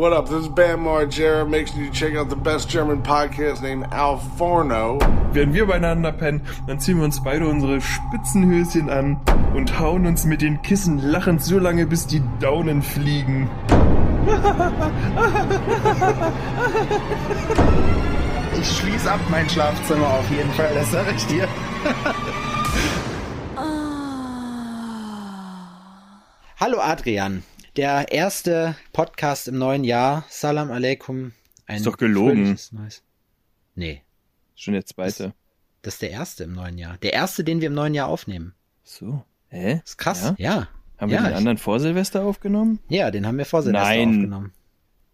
What up? This is Bam Margera. Make sure you check out the best German podcast named Al Forno. Während wir beieinander pennen, dann ziehen wir uns beide unsere Spitzenhöschen an und hauen uns mit den Kissen lachend so lange, bis die Daunen fliegen. Ich schließe ab mein Schlafzimmer auf jeden Fall, das sage ich dir. Hallo Adrian, der erste Podcast im neuen Jahr. Salam alaikum. Ein Ist doch gelogen. Neues. Nee, Schon der zweite. das ist der erste im neuen Jahr. Der erste, den wir im neuen Jahr aufnehmen. So. Hä? Ist krass. Ja? Ja. Haben ja, wir den anderen vor Silvester aufgenommen? Ich, ja, den haben wir vor Silvester Nein. aufgenommen.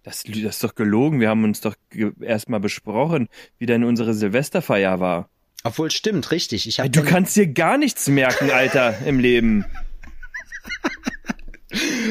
Das, das ist doch gelogen. Wir haben uns doch erstmal besprochen, wie denn unsere Silvesterfeier war. Obwohl, stimmt, richtig. Ich hab Du kannst dir gar nichts merken, Alter, im Leben.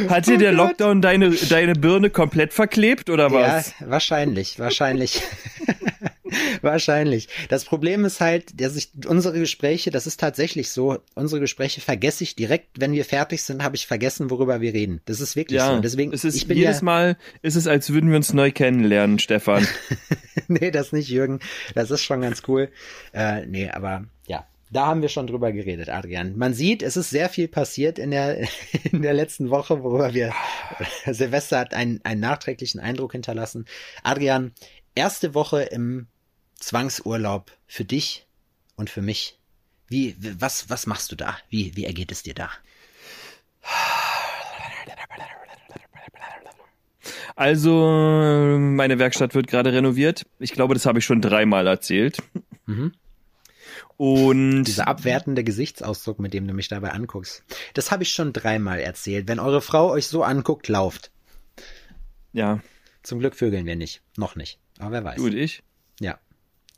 Hat dir der Oh Gott. Lockdown deine, deine Birne komplett verklebt oder was? Ja, wahrscheinlich, wahrscheinlich. wahrscheinlich. Das Problem ist halt, dass ich unsere Gespräche, das ist tatsächlich so, unsere Gespräche vergesse ich direkt, wenn wir fertig sind, habe ich vergessen, worüber wir reden. Das ist wirklich Ja, so. Deswegen, es ist ich bin jedes ja, Mal ist es, als würden wir uns neu kennenlernen, Stefan. nee, das nicht, Jürgen. Das ist schon ganz cool. Äh, nee, aber ja. Da haben wir schon drüber geredet, Adrian. Man sieht, es ist sehr viel passiert in der, in der letzten Woche, worüber wir, Silvester hat einen, einen nachträglichen Eindruck hinterlassen. Adrian, erste Woche im Zwangsurlaub für dich und für mich. Wie, was, was machst du da? Wie, wie ergeht es dir da? Also, meine Werkstatt wird gerade renoviert. Ich glaube, das habe ich schon dreimal erzählt. Mhm. Und Dieser abwertende Gesichtsausdruck, mit dem du mich dabei anguckst. Das habe ich schon dreimal erzählt. Wenn eure Frau euch so anguckt, lauft. ja, Zum Glück vögeln wir nicht. Noch nicht. Aber wer weiß. du und ich. Ja.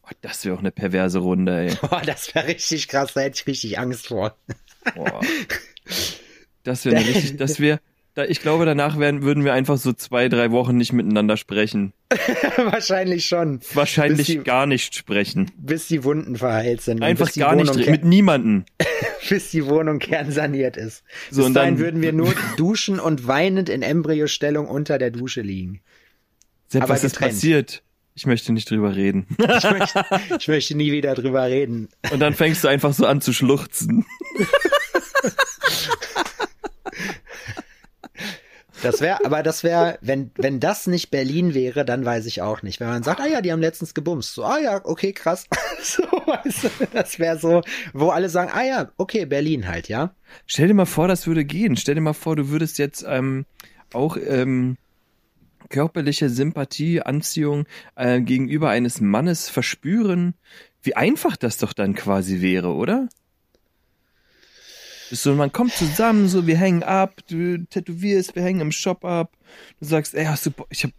Oh, das wäre auch eine perverse Runde, ey. Boah, das wäre richtig krass, da hätte ich richtig Angst vor. Boah. Das wäre richtig, das wäre, da, ich glaube, danach werden, würden wir einfach so zwei, drei Wochen nicht miteinander sprechen. Wahrscheinlich schon. Wahrscheinlich die- gar nicht sprechen. Bis die Wunden verheilt sind. Einfach gar nicht, Wohnung re- mit niemanden. bis die Wohnung kernsaniert ist. So, bis und dahin dann- würden wir nur duschen und weinend in Embryostellung unter der Dusche liegen. Sepp, Aber was ist getrennt. passiert? Ich möchte nicht drüber reden. Ich möchte, ich möchte nie wieder drüber reden. Und dann fängst du einfach so an zu schluchzen. Das wäre, aber das wäre, wenn, wenn das nicht Berlin wäre, dann weiß ich auch nicht. Wenn man sagt, ah ja, die haben letztens gebumst. So, ah ja, okay, krass. So, weißt du, das wäre so, wo alle sagen, ah ja, okay, Berlin halt, ja. Stell dir mal vor, das würde gehen. Stell dir mal vor, du würdest jetzt ähm, auch ähm, körperliche Sympathie, Anziehung äh, gegenüber eines Mannes verspüren. Wie einfach das doch dann quasi wäre, oder? So, man kommt zusammen, so wir hängen ab, du tätowierst, wir hängen im Shop ab. Du sagst, ey, hast du Bock? Ich hab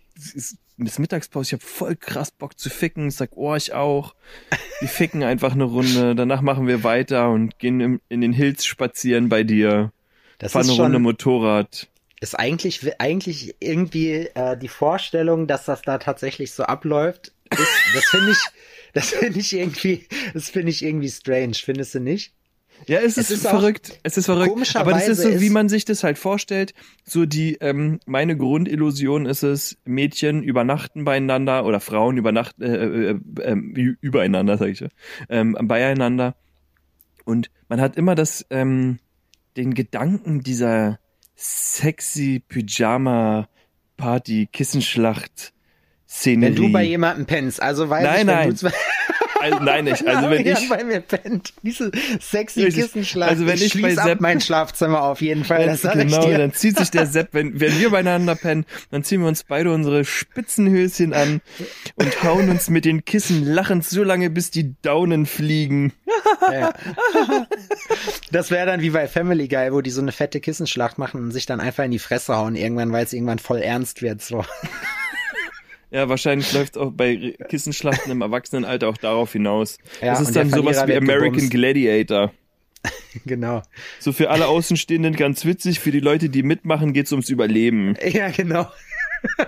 bis Mittagspause, ich hab voll krass Bock zu ficken. Ich sag, oh, ich auch. Wir ficken einfach eine Runde, danach machen wir weiter und gehen im, in den Hills spazieren bei dir. Das Fahren ist eine Runde Motorrad. ist eigentlich, eigentlich irgendwie äh, die Vorstellung, dass das da tatsächlich so abläuft. Ist, das finde ich, das finde ich irgendwie, das finde ich irgendwie strange. Findest du nicht? Ja, es, Es ist, ist verrückt. Es ist verrückt. Aber das ist so, ist- wie man sich das halt vorstellt. So die, ähm, meine Grundillusion ist es, Mädchen übernachten beieinander oder Frauen übernachten, äh, äh, äh, äh, übereinander, sag ich, ähm, beieinander. Und man hat immer das, ähm, den Gedanken dieser sexy Pyjama Party Kissenschlacht Szenerie. Wenn du bei jemandem pennst, also weiß Nein, ich, wenn nein. du zwei also, nein, nicht. Also wenn ich bei mir pennt, diese sexy Richtig. Kissenschlag. Also wenn ich bei schließ ab Sepp- mein Schlafzimmer auf jeden Fall, das genau, ich dann zieht sich der Sepp, wenn, wenn wir beieinander pennen, dann ziehen wir uns beide unsere Spitzenhöschen an und hauen uns mit den Kissen lachend so lange, bis die Daunen fliegen. Ja. Das wäre dann wie bei Family Guy, wo die so eine fette Kissenschlacht machen und sich dann einfach in die Fresse hauen irgendwann, weil es irgendwann voll ernst wird. So. Ja, wahrscheinlich läuft auch bei Kissenschlachten im Erwachsenenalter auch darauf hinaus. Ja, das ist dann sowas wie American. Gladiator. genau. So für alle Außenstehenden ganz witzig, für die Leute, die mitmachen, geht's ums Überleben. Ja, genau.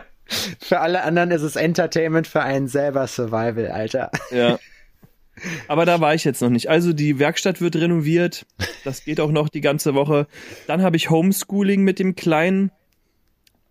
Für alle anderen ist es Entertainment, für einen selber Survival, Alter. Ja. Aber da war ich jetzt noch nicht. Also die Werkstatt wird renoviert. Das geht auch noch die ganze Woche. Dann habe ich Homeschooling mit dem Kleinen.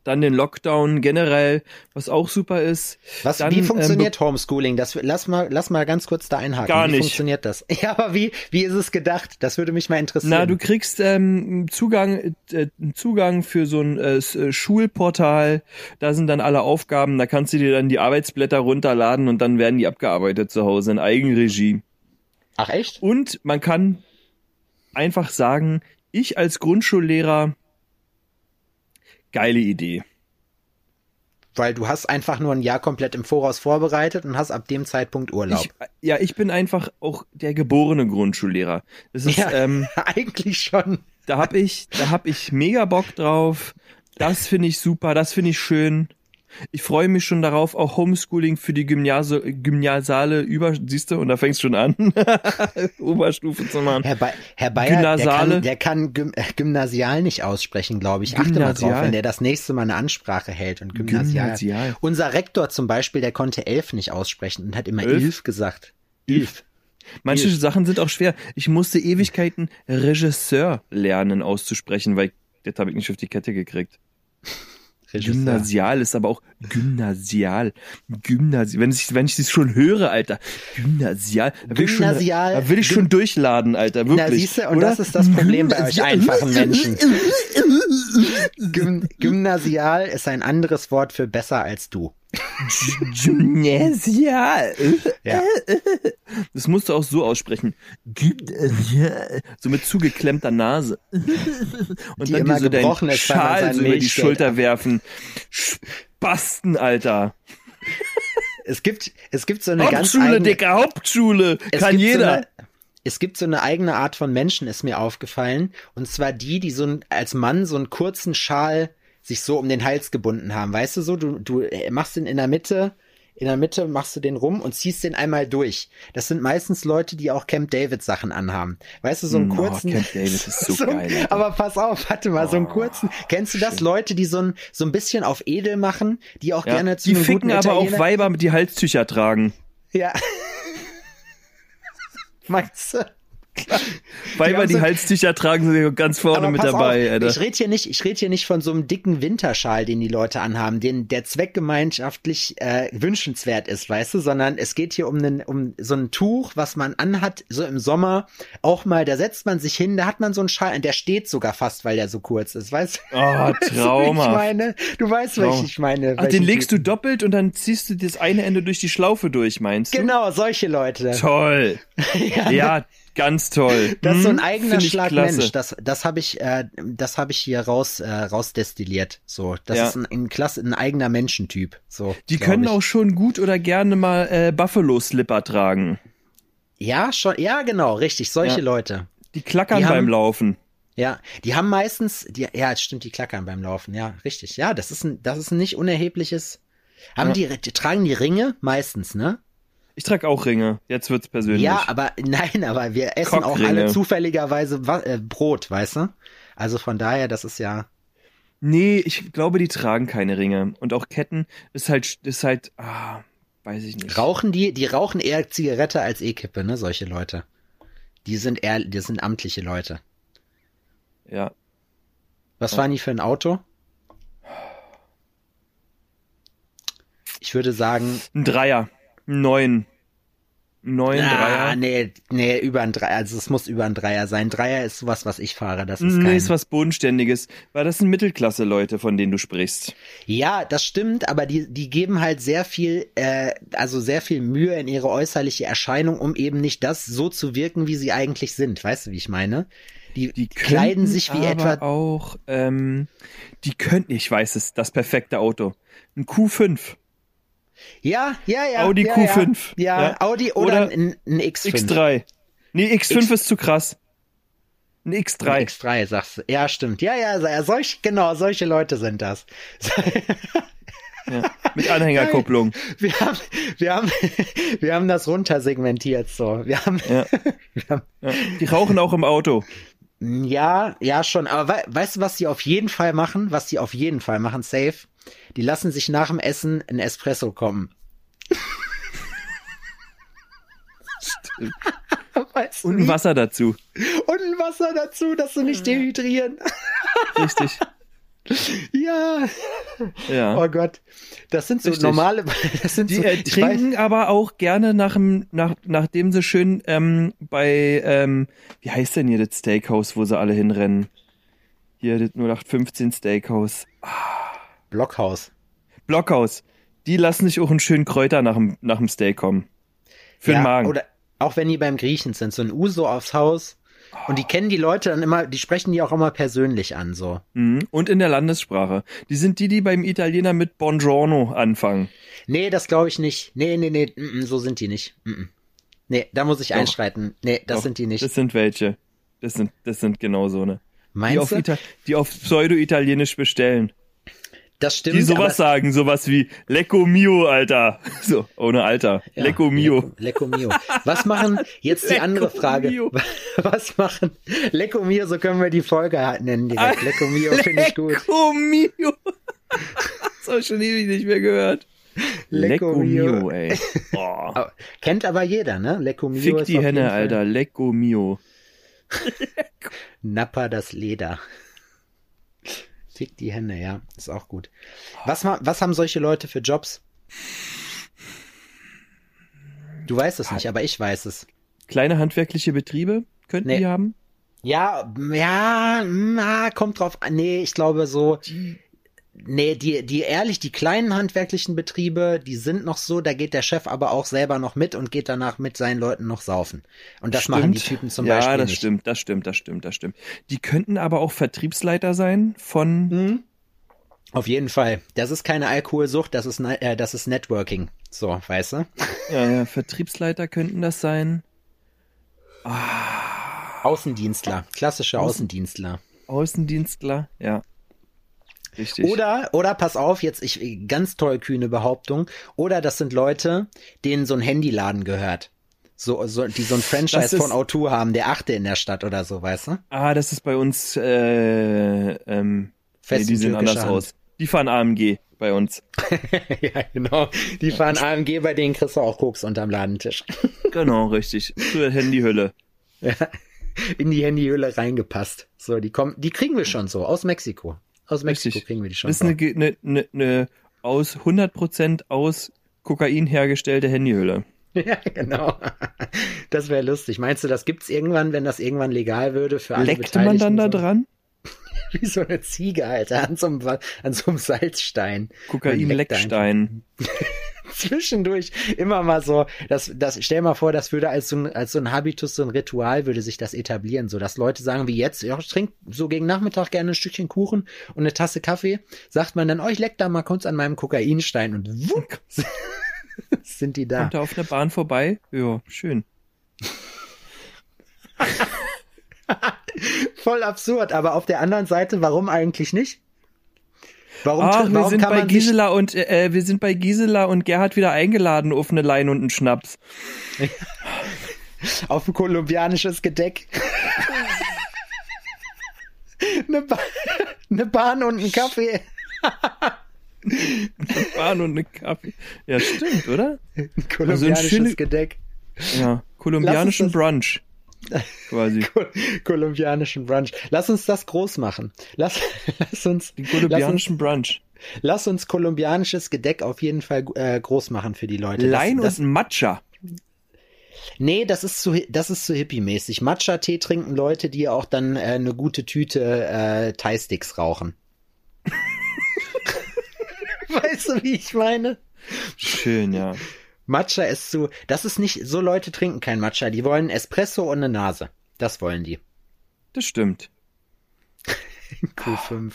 Dann den Lockdown generell, was auch super ist. Was, dann, wie ähm, funktioniert Homeschooling? Das, lass mal, lass mal ganz kurz da einhaken. Gar wie nicht. funktioniert das? Ja, aber wie, wie ist es gedacht? Das würde mich mal interessieren. Na, du kriegst ähm, Zugang, äh, Zugang für so ein äh, äh, Schulportal. Da sind dann alle Aufgaben. Da kannst du dir dann die Arbeitsblätter runterladen und dann werden die abgearbeitet zu Hause in Eigenregie. Ach echt? Und man kann einfach sagen, ich als Grundschullehrer, geile Idee. Weil du hast einfach nur ein Jahr komplett im Voraus vorbereitet und hast ab dem Zeitpunkt Urlaub. Ich, ja, ich bin einfach auch der geborene Grundschullehrer. Das ist, ja, ähm, eigentlich schon. da hab ich, da hab ich mega Bock drauf. Das finde ich super, das finde ich schön. Ich freue mich schon darauf, auch Homeschooling für die Gymnase, Gymnasiale über, siehst du, und da fängst schon an, Oberstufe zu machen. Herr, Ba- Herr Bayer, der Gymnasiale. kann, der kann Gym äh, Gymnasial nicht aussprechen, glaube ich. Achte mal drauf, Gymnasial. wenn der das nächste Mal eine Ansprache hält und Gymnasial. Gymnasial. Unser Rektor zum Beispiel, der konnte elf nicht aussprechen und hat immer Elf? elf gesagt. Elf. Manche Hilf. Sachen sind auch schwer. Ich musste Ewigkeiten Regisseur lernen auszusprechen, weil das habe ich nicht auf die Kette gekriegt. Regisseur. Gymnasial ist aber auch Gymnasial. Gymnasial. Wenn ich, wenn ich das schon höre, Alter. Gymnasial. Da will ich schon, Gymnasial. da will ich schon durchladen, Alter. Wirklich. Na, siehste, und Oder? das ist das Problem bei euch einfachen Menschen. Gym Gymnasial ist ein anderes Wort für besser als du. Gymnasial. Ja. Das musst du auch so aussprechen. So mit zugeklemmter Nase. Und Die dann dir so deinen Schal so über die Schulter werfen. Spasten, Alter. Es gibt, es gibt so eine ganz Hauptschule, eigene, Dicker, Hauptschule. es Kann jeder. So eine, es gibt so eine eigene Art von Menschen, ist mir aufgefallen. Und zwar die, die so ein, als Mann so einen kurzen Schal sich so um den Hals gebunden haben. Weißt du so, du, du äh, machst den in der Mitte, in der Mitte machst du den rum und ziehst den einmal durch. Das sind meistens Leute, die auch Camp David Sachen anhaben. Weißt du, so einen Oh, kurzen. Camp David ist so ein- geil, Alter. Aber pass auf, warte mal, so einen kurzen. Kennst du das? Leute, die so ein, so ein bisschen auf edel machen, die auch Ja. gerne zu Die einem ficken guten aber auch Weiber, die Halstücher tragen. Ja. Meinst du? Weiber, die so- Halstücher tragen, sind ganz vorne mit dabei, auf, Alter. Ich rede hier nicht, ich rede hier nicht von so einem dicken Winterschal, den die Leute anhaben, den der zweckgemeinschaftlich äh, wünschenswert ist, weißt du, sondern es geht hier um einen, um so ein Tuch, was man anhat, so im Sommer auch mal, da setzt man sich hin, da hat man so einen Schal, und der steht sogar fast, weil der so kurz ist, weißt du? Oh, wie Trauma. Ich meine, du weißt, was ich meine. Ach, den legst du doppelt und dann ziehst du das eine Ende durch die Schlaufe durch, meinst du? Genau, solche Leute. Toll. Ja, Ja, ganz toll. Das ist so ein Hm, eigener find Schlag. Mensch. Das, das habe ich, äh, das habe ich hier raus, äh, rausdestilliert. So, das Ja. ist ein, ein klasse, ein eigener Menschentyp. So, Die können ich. auch schon gut oder gerne mal äh, Buffalo-Slipper tragen. Ja, schon, ja, genau, richtig. Solche Ja. Leute. Die klackern Die haben- beim Laufen. Ja, die haben meistens, die, ja, es stimmt, die klackern beim Laufen. Ja, richtig. Ja, das ist ein, das ist ein nicht unerhebliches. Haben Ja. die, die, tragen die Ringe meistens, ne? Ich trage auch Ringe. Jetzt wird's persönlich. Ja, aber nein, aber wir essen auch alle zufälligerweise äh, Brot, weißt du? Also von daher, das ist ja. Nee, ich glaube, die tragen keine Ringe. Und auch Ketten ist halt, ist halt, ah, weiß ich nicht. Rauchen die, die rauchen eher Zigarette als E-Kippe, ne, solche Leute. Die sind eher, die sind amtliche Leute. Ja. Was Ja. fahren die für ein Auto? Ich würde sagen, Ein Dreier. Ein Neun. Neun, ah, Dreier. nee, nee, über ein Dreier, also es muss über ein Dreier sein. Dreier ist sowas, was ich fahre, das ist Nee, kein. ist was Bodenständiges. Weil das sind Mittelklasse-Leute, von denen du sprichst. Ja, das stimmt, aber die, die geben halt sehr viel, äh, also sehr viel Mühe in ihre äußerliche Erscheinung, um eben nicht das so zu wirken, wie sie eigentlich sind. Weißt du, wie ich meine? Die, Die kleiden sich wie etwa. auch, ähm, die könnten, ich weiß es, das perfekte Auto. Ein Q5. Ja, ja, ja. Audi ja, Q5. Ja, ja. Audi oder, Oder ein, ein X5. X3. Nee, X5 X- ist zu krass. Ein X3. Ein X3, sagst du. Ja, stimmt. Ja, ja, solch, genau, solche Leute sind das. ja, mit Anhängerkupplung. Wir haben, wir haben, wir haben das runtersegmentiert so. Wir haben, Ja. wir haben Ja. Die rauchen auch im Auto. Ja, ja schon. Aber wei weißt du, was die auf jeden Fall machen? Was die auf jeden Fall machen, safe? Die lassen sich nach dem Essen ein Espresso kommen. weißt Und ein? Wasser dazu. Und ein Wasser dazu, dass sie nicht dehydrieren. Richtig. ja. Ja. Oh Gott. Das sind so Richtig. normale, das sind Die so, äh, ich weiß- trinken aber auch gerne nach dem, nach, nachdem sie schön ähm, bei, ähm, wie heißt denn hier das Steakhouse, wo sie alle hinrennen? Hier, das 0815 Steakhouse. Blockhaus. Blockhaus. Die lassen sich auch einen schönen Kräuter nach dem, nach dem Steak kommen. Für den Magen. Oder auch wenn die beim Griechen sind, so ein Uso aufs Haus. Und die kennen die Leute dann immer, die sprechen die auch immer persönlich an, so. Mhm. Und in der Landessprache. Die sind die, die beim Italiener mit Buongiorno anfangen. Nee, das glaube ich nicht. Nee, nee, nee, mm, mm, so sind die nicht. Mm, mm. Nee, da muss ich Doch. einschreiten. Nee, das Doch, sind die nicht. Das sind welche. Das sind, das sind genau so ne. Die Meinst auf, du? Ita die auf Pseudo-Italienisch bestellen. Das stimmt. Die sowas sagen, sowas wie Lecco Mio, Alter. So, ohne Alter. Ja, Lecco Mio. Lecco, Lecco Mio. Was machen, jetzt die Lecco andere Frage. Mio. Was machen, Lecco Mio, so können wir die Folge halt nennen direkt. Lecco Mio finde ich gut. Lecco Mio. Das habe ich schon ewig nicht mehr gehört. Lecco Mio. ey. Oh. Kennt aber jeder, ne? Lecco Mio Fick ist die Henne, Fall Alter. Lecco Mio. Nappa das Leder. Fick die Hände, ja, ist auch gut. Was, was haben solche Leute für Jobs? Du weißt es nicht, aber ich weiß es. Kleine handwerkliche Betriebe könnten Nee. die haben. Ja, ja, na, kommt drauf an. Nee, ich glaube so. Nee, die, die ehrlich, die kleinen handwerklichen Betriebe, die sind noch so, da geht der Chef aber auch selber noch mit und geht danach mit seinen Leuten noch saufen. Und das machen die Typen zum ja, Beispiel das nicht. stimmt, das stimmt, das stimmt, das stimmt. Die könnten aber auch Vertriebsleiter sein von. Mhm. Auf jeden Fall. Das ist keine Alkoholsucht, das ist, ne- äh, das ist Networking. So, weißt du? Ja, ja, Vertriebsleiter könnten das sein. Außendienstler, klassische Außen- Außendienstler. Außendienstler, ja. Richtig. Oder, oder pass auf, jetzt ich ganz toll kühne Behauptung. Oder das sind Leute, denen so ein Handyladen gehört. So, so, die so ein Franchise ist- von O2 haben, der achte in der Stadt oder so, weißt du? Ah, das ist bei uns, äh, ähm, nee, Fest die in sehen anders Hand. aus. Die fahren AMG bei uns. ja, genau. Die fahren AMG, bei denen kriegst du auch Koks unterm Ladentisch. Genau, richtig. Zur Handyhülle. in die Handyhülle reingepasst. So, die kommen, die kriegen wir schon so, aus Mexiko. Aus Mexiko Richtig. kriegen wir die schon Das ist eine, eine, eine, eine aus 100% aus Kokain hergestellte Handyhülle. Ja, genau. Das wäre lustig. Meinst du, das gibt's irgendwann, wenn das irgendwann legal würde für alle Leckt man dann da so? dran? Wie so eine Ziege, Alter, an so einem, an so einem Salzstein. Kokain-Leckstein. Zwischendurch immer mal so, das, das, stell mal vor, das würde als so, ein, als so ein Habitus, so ein Ritual würde sich das etablieren, so dass Leute sagen wie jetzt, ja, ich trinke so gegen Nachmittag gerne ein Stückchen Kuchen und eine Tasse Kaffee, sagt man dann, oh, ich leck da mal kurz an meinem Kokainstein und wupp, sind die da. Kommt er auf einer Bahn vorbei? Ja, schön. Voll absurd, aber auf der anderen Seite, warum eigentlich nicht? Warum, Ach, warum wir sind bei Gisela und äh, wir sind bei Gisela und Gerhard wieder eingeladen auf eine Lein und einen Schnaps. auf ein kolumbianisches Gedeck. eine, ba eine Bahn und ein Kaffee. Bahn und eine Kaffee. Ja, stimmt, oder? Ein Also ein kolumbianisches Gedeck. Ja, kolumbianischen Brunch. Quasi. Kol kolumbianischen Brunch. Lass uns das groß machen. Lass, lass uns, Den lass uns, kolumbianischen Brunch. lass uns kolumbianisches Gedeck auf jeden Fall äh, groß machen für die Leute. Lein das, das, und Matcha. Nee, das ist zu, das ist zu hippie-mäßig. Matcha-Tee trinken Leute, die auch dann äh, eine gute Tüte äh, Thai-Sticks rauchen. weißt du, wie ich meine? Schön, ja. Matcha ist zu, das ist nicht, so Leute trinken kein Matcha, die wollen Espresso und eine Nase. Das wollen die. Das stimmt. Q5.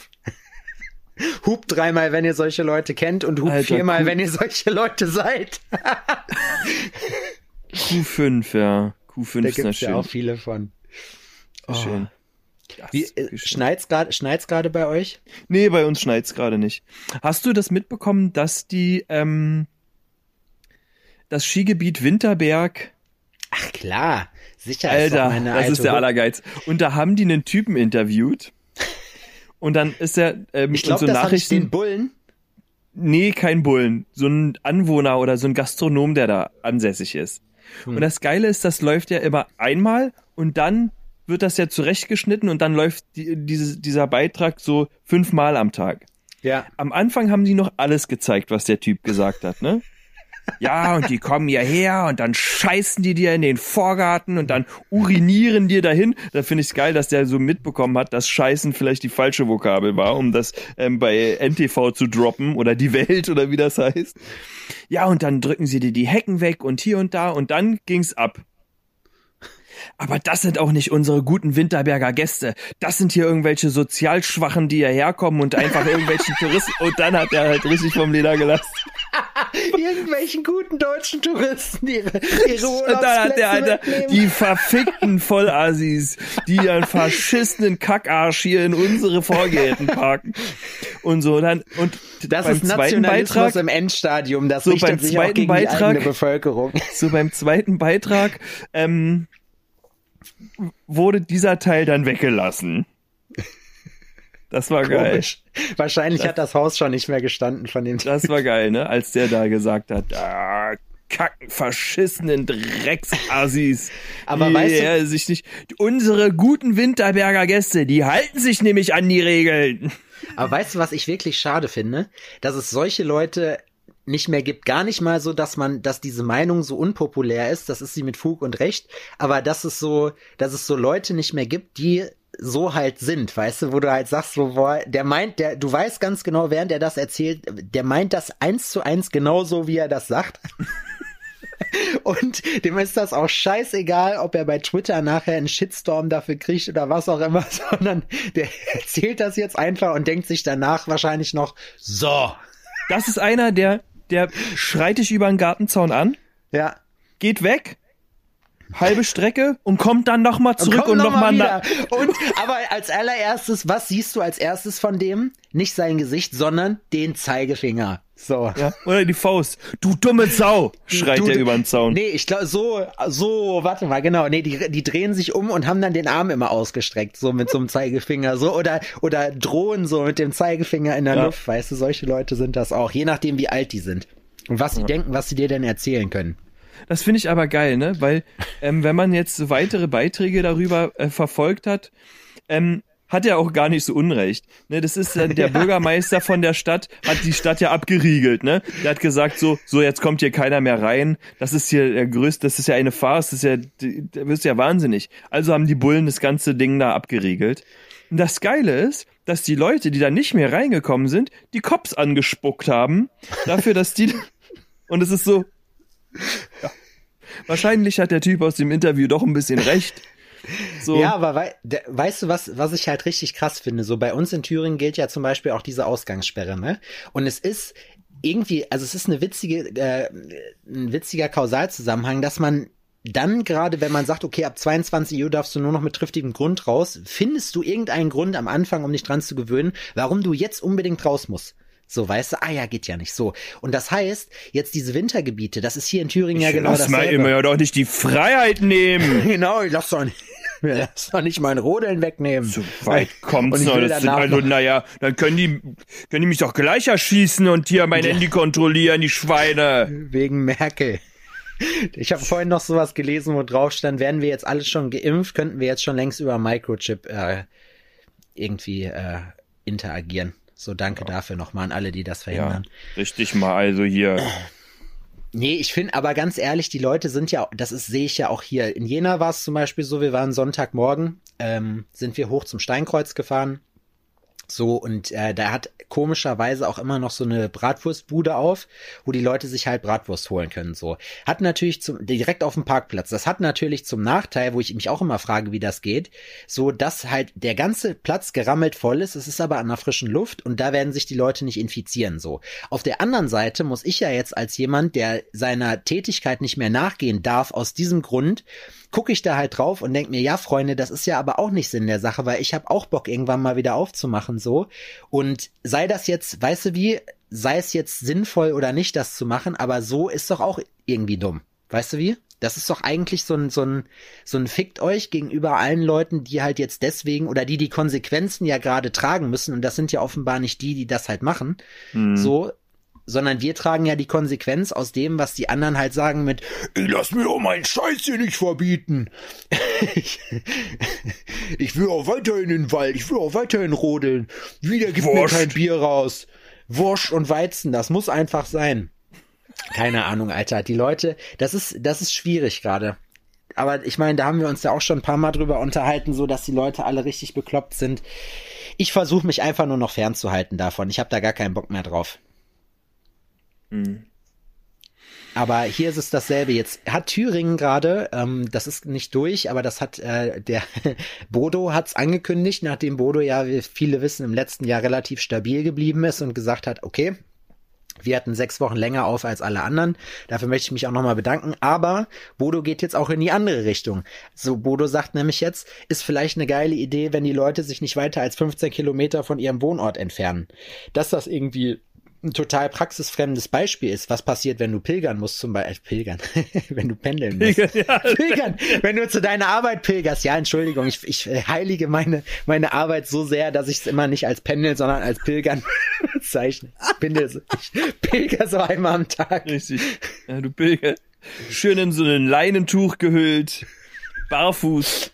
Hupt dreimal, wenn ihr solche Leute kennt und hupt Alter, viermal, Q- wenn ihr solche Leute seid. Q5, ja. Q5 Da ist gibt's ja schön. auch viele von. Oh. schön. Wie, äh, schön. schneit's gerade, schneit's gerade bei euch? Nee, bei uns schneit's gerade nicht. Hast du das mitbekommen, dass die, ähm, das Skigebiet Winterberg, Ach klar, sicher ist Alter, meine das ist der Allergeiz. Und da haben die einen Typen interviewt. Und dann ist er, ähm, Ich und glaube, so das habe ich Nachrichten. den Bullen. Nee, kein Bullen. So ein Anwohner oder so ein Gastronom, der da ansässig ist. Hm. Und das Geile ist, das läuft ja immer einmal und dann wird das ja zurechtgeschnitten und dann läuft die, dieses, dieser Beitrag so fünfmal am Tag. Ja. Am Anfang haben sie noch alles gezeigt, was der Typ gesagt hat, ne? Ja, und die kommen hierher und dann scheißen die dir in den Vorgarten und dann urinieren dir dahin. Da finde ich es geil, dass der so mitbekommen hat, dass Scheißen vielleicht die falsche Vokabel war, um das ähm, bei NTV zu droppen oder die Welt oder wie das heißt. Ja, und dann drücken sie dir die Hecken weg und hier und da und dann ging's ab. Aber das sind auch nicht unsere guten Winterberger Gäste. Das sind hier irgendwelche Sozialschwachen, die hierher kommen und einfach irgendwelchen Touristen. Und dann hat er halt richtig vom Leder gelassen. Irgendwelchen guten deutschen Touristen ihre, ihre Und dann hat der Alter die verfickten Vollassis, die ihren faschistischen Kackarsch hier in unsere Vorgärten parken. Und so dann und Das beim ist zweiten Nationalismus Beitrag, im Endstadium. Das So, beim zweiten Beitrag- die Bevölkerung. so beim zweiten Beitrag ähm, wurde dieser Teil dann weggelassen. Das war geil. Komisch. Wahrscheinlich hat das Haus schon nicht mehr gestanden von dem. Das war geil, ne? Als der da gesagt hat, ah, kacken, verschissenen Drecksassis. Aber die, weißt du- sich nicht, unsere guten Winterberger Gäste, die halten sich nämlich an die Regeln. Aber weißt du, was ich wirklich schade finde? Dass es solche Leute nicht mehr gibt. Gar nicht mal so, dass man, dass diese Meinung so unpopulär ist. Das ist sie mit Fug und Recht. Aber dass es so, dass es so Leute nicht mehr gibt, die so halt sind, weißt du, wo du halt sagst, so, boah, der meint, der, du weißt ganz genau, während er das erzählt, der meint das eins zu eins genauso, wie er das sagt. Und dem ist das auch scheißegal, ob er bei Twitter nachher einen Shitstorm dafür kriegt oder was auch immer, sondern der erzählt das jetzt einfach und denkt sich danach wahrscheinlich noch, so. Das ist einer, der, der schreit dich über den Gartenzaun an, Ja. geht weg, halbe Strecke und kommt dann nochmal zurück und noch nochmal mal na wieder. Und aber als allererstes, was siehst du als erstes von dem? Nicht sein Gesicht, sondern den Zeigefinger. So. ja, oder die Faust. Du dumme Sau, schreit Du- er über den Zaun. Nee, ich glaube, so, so, warte mal, genau. Nee, die, die drehen sich um und haben dann den Arm immer ausgestreckt, so mit so einem Zeigefinger, so, oder, oder drohen so mit dem Zeigefinger in der Ja. Luft, weißt du, solche Leute sind das auch, je nachdem, wie alt die sind. Und was sie denken, was sie dir denn erzählen können. Das finde ich aber geil, ne? Weil ähm, wenn man jetzt weitere Beiträge darüber äh, verfolgt hat, ähm, hat er auch gar nicht so unrecht. Ne, das ist äh, der Bürgermeister von der Stadt, hat die Stadt ja abgeriegelt, ne? Der hat gesagt so, so jetzt kommt hier keiner mehr rein. Das ist hier der größte, das ist ja eine Farce, das ist ja, da wirst du ja wahnsinnig. Also haben die Bullen das ganze Ding da abgeriegelt. Und das Geile ist, dass die Leute, die da nicht mehr reingekommen sind, die Cops angespuckt haben, dafür, dass die und es ist so, Wahrscheinlich hat der Typ aus dem Interview doch ein bisschen recht. So, Ja, aber wei de, weißt du, was, was ich halt richtig krass finde? So bei uns in Thüringen gilt ja zum Beispiel auch diese Ausgangssperre, ne? Und es ist irgendwie, also es ist eine witzige, äh, ein witziger Kausalzusammenhang, dass man dann gerade, wenn man sagt, okay, ab 22 Uhr darfst du nur noch mit triftigem Grund raus, findest du irgendeinen Grund am Anfang, um dich dran zu gewöhnen, warum du jetzt unbedingt raus musst. So, weißt du, ah ja, geht ja nicht so. Und das heißt, jetzt diese Wintergebiete, das ist hier in Thüringen ja genau lass mal dasselbe. immer ja doch nicht die Freiheit nehmen. Genau, ich lass doch nicht, lass doch nicht mein Rodeln wegnehmen. So weit kommt's ich noch. Das sind also, naja, dann können die, können die mich doch gleich erschießen und hier mein Handy kontrollieren, die Schweine. Wegen Merkel. Ich habe vorhin noch sowas gelesen, wo drauf stand, wären wir jetzt alle schon geimpft, könnten wir jetzt schon längst über Microchip äh, irgendwie äh, interagieren. So, danke dafür nochmal an alle, die das Ja, verhindern. richtig mal, also hier. Nee, ich finde aber ganz ehrlich, die Leute sind ja, das ist, sehe ich ja auch hier. In Jena war es zum Beispiel so, wir waren Sonntagmorgen, ähm, sind wir hoch zum Steinkreuz gefahren. So, und äh, da hat komischerweise auch immer noch so eine Bratwurstbude auf, wo die Leute sich halt Bratwurst holen können. So. Hat natürlich zum, direkt auf dem Parkplatz. Das hat natürlich zum Nachteil, wo ich mich auch immer frage, wie das geht, so dass halt der ganze Platz gerammelt voll ist. Es ist aber an der frischen Luft und da werden sich die Leute nicht infizieren. So. Auf der anderen Seite muss ich ja jetzt als jemand, der seiner Tätigkeit nicht mehr nachgehen darf, aus diesem Grund, gucke ich da halt drauf und denke mir, ja, Freunde, das ist ja aber auch nicht Sinn der Sache, weil ich habe auch Bock, irgendwann mal wieder aufzumachen, so. Und sei das jetzt, weißt du wie, sei es jetzt sinnvoll oder nicht, das zu machen, aber so ist doch auch irgendwie dumm. Weißt du wie? Das ist doch eigentlich so ein, so ein, so ein Fickt euch gegenüber allen Leuten, die halt jetzt deswegen oder die die Konsequenzen ja gerade tragen müssen und das sind ja offenbar nicht die, die das halt machen. Hm. So, sondern wir tragen ja die Konsequenz aus dem, was die anderen halt sagen mit, ich lass mir doch meinen Scheiß hier nicht verbieten. ich, ich will auch weiterhin in den Wald, ich will auch weiterhin rodeln. Wieder gibt mir kein Bier raus. Wurst und Weizen, das muss einfach sein. Keine Ahnung, Alter. Die Leute, das ist, das ist schwierig gerade. Aber ich meine, da haben wir uns ja auch schon ein paar Mal drüber unterhalten, so dass die Leute alle richtig bekloppt sind. Ich versuche mich einfach nur noch fernzuhalten davon. Ich habe da gar keinen Bock mehr drauf. Mhm. Aber hier ist es dasselbe. Jetzt hat Thüringen gerade, ähm, das ist nicht durch, aber das hat äh, der Bodo hat's angekündigt, nachdem Bodo ja, wie viele wissen, im letzten Jahr relativ stabil geblieben ist und gesagt hat, okay, wir hatten sechs Wochen länger auf als alle anderen. Dafür möchte ich mich auch nochmal bedanken. Aber Bodo geht jetzt auch in die andere Richtung. So, Bodo sagt nämlich jetzt, ist vielleicht eine geile Idee, wenn die Leute sich nicht weiter als 15 Kilometer von ihrem Wohnort entfernen. Dass das irgendwie ein total praxisfremdes Beispiel ist, was passiert, wenn du pilgern musst, zum Beispiel, äh, pilgern, wenn du pendeln musst. Pilgern, ja. pilgern, wenn du zu deiner Arbeit pilgerst. Ja, Entschuldigung, ich, ich heilige meine, meine Arbeit so sehr, dass ich es immer nicht als Pendeln, sondern als Pilgern bezeichne. Ich, bin so, ich pilger so einmal am Tag. Richtig. Ja, du pilger. Schön in so ein Leinentuch gehüllt, barfuß,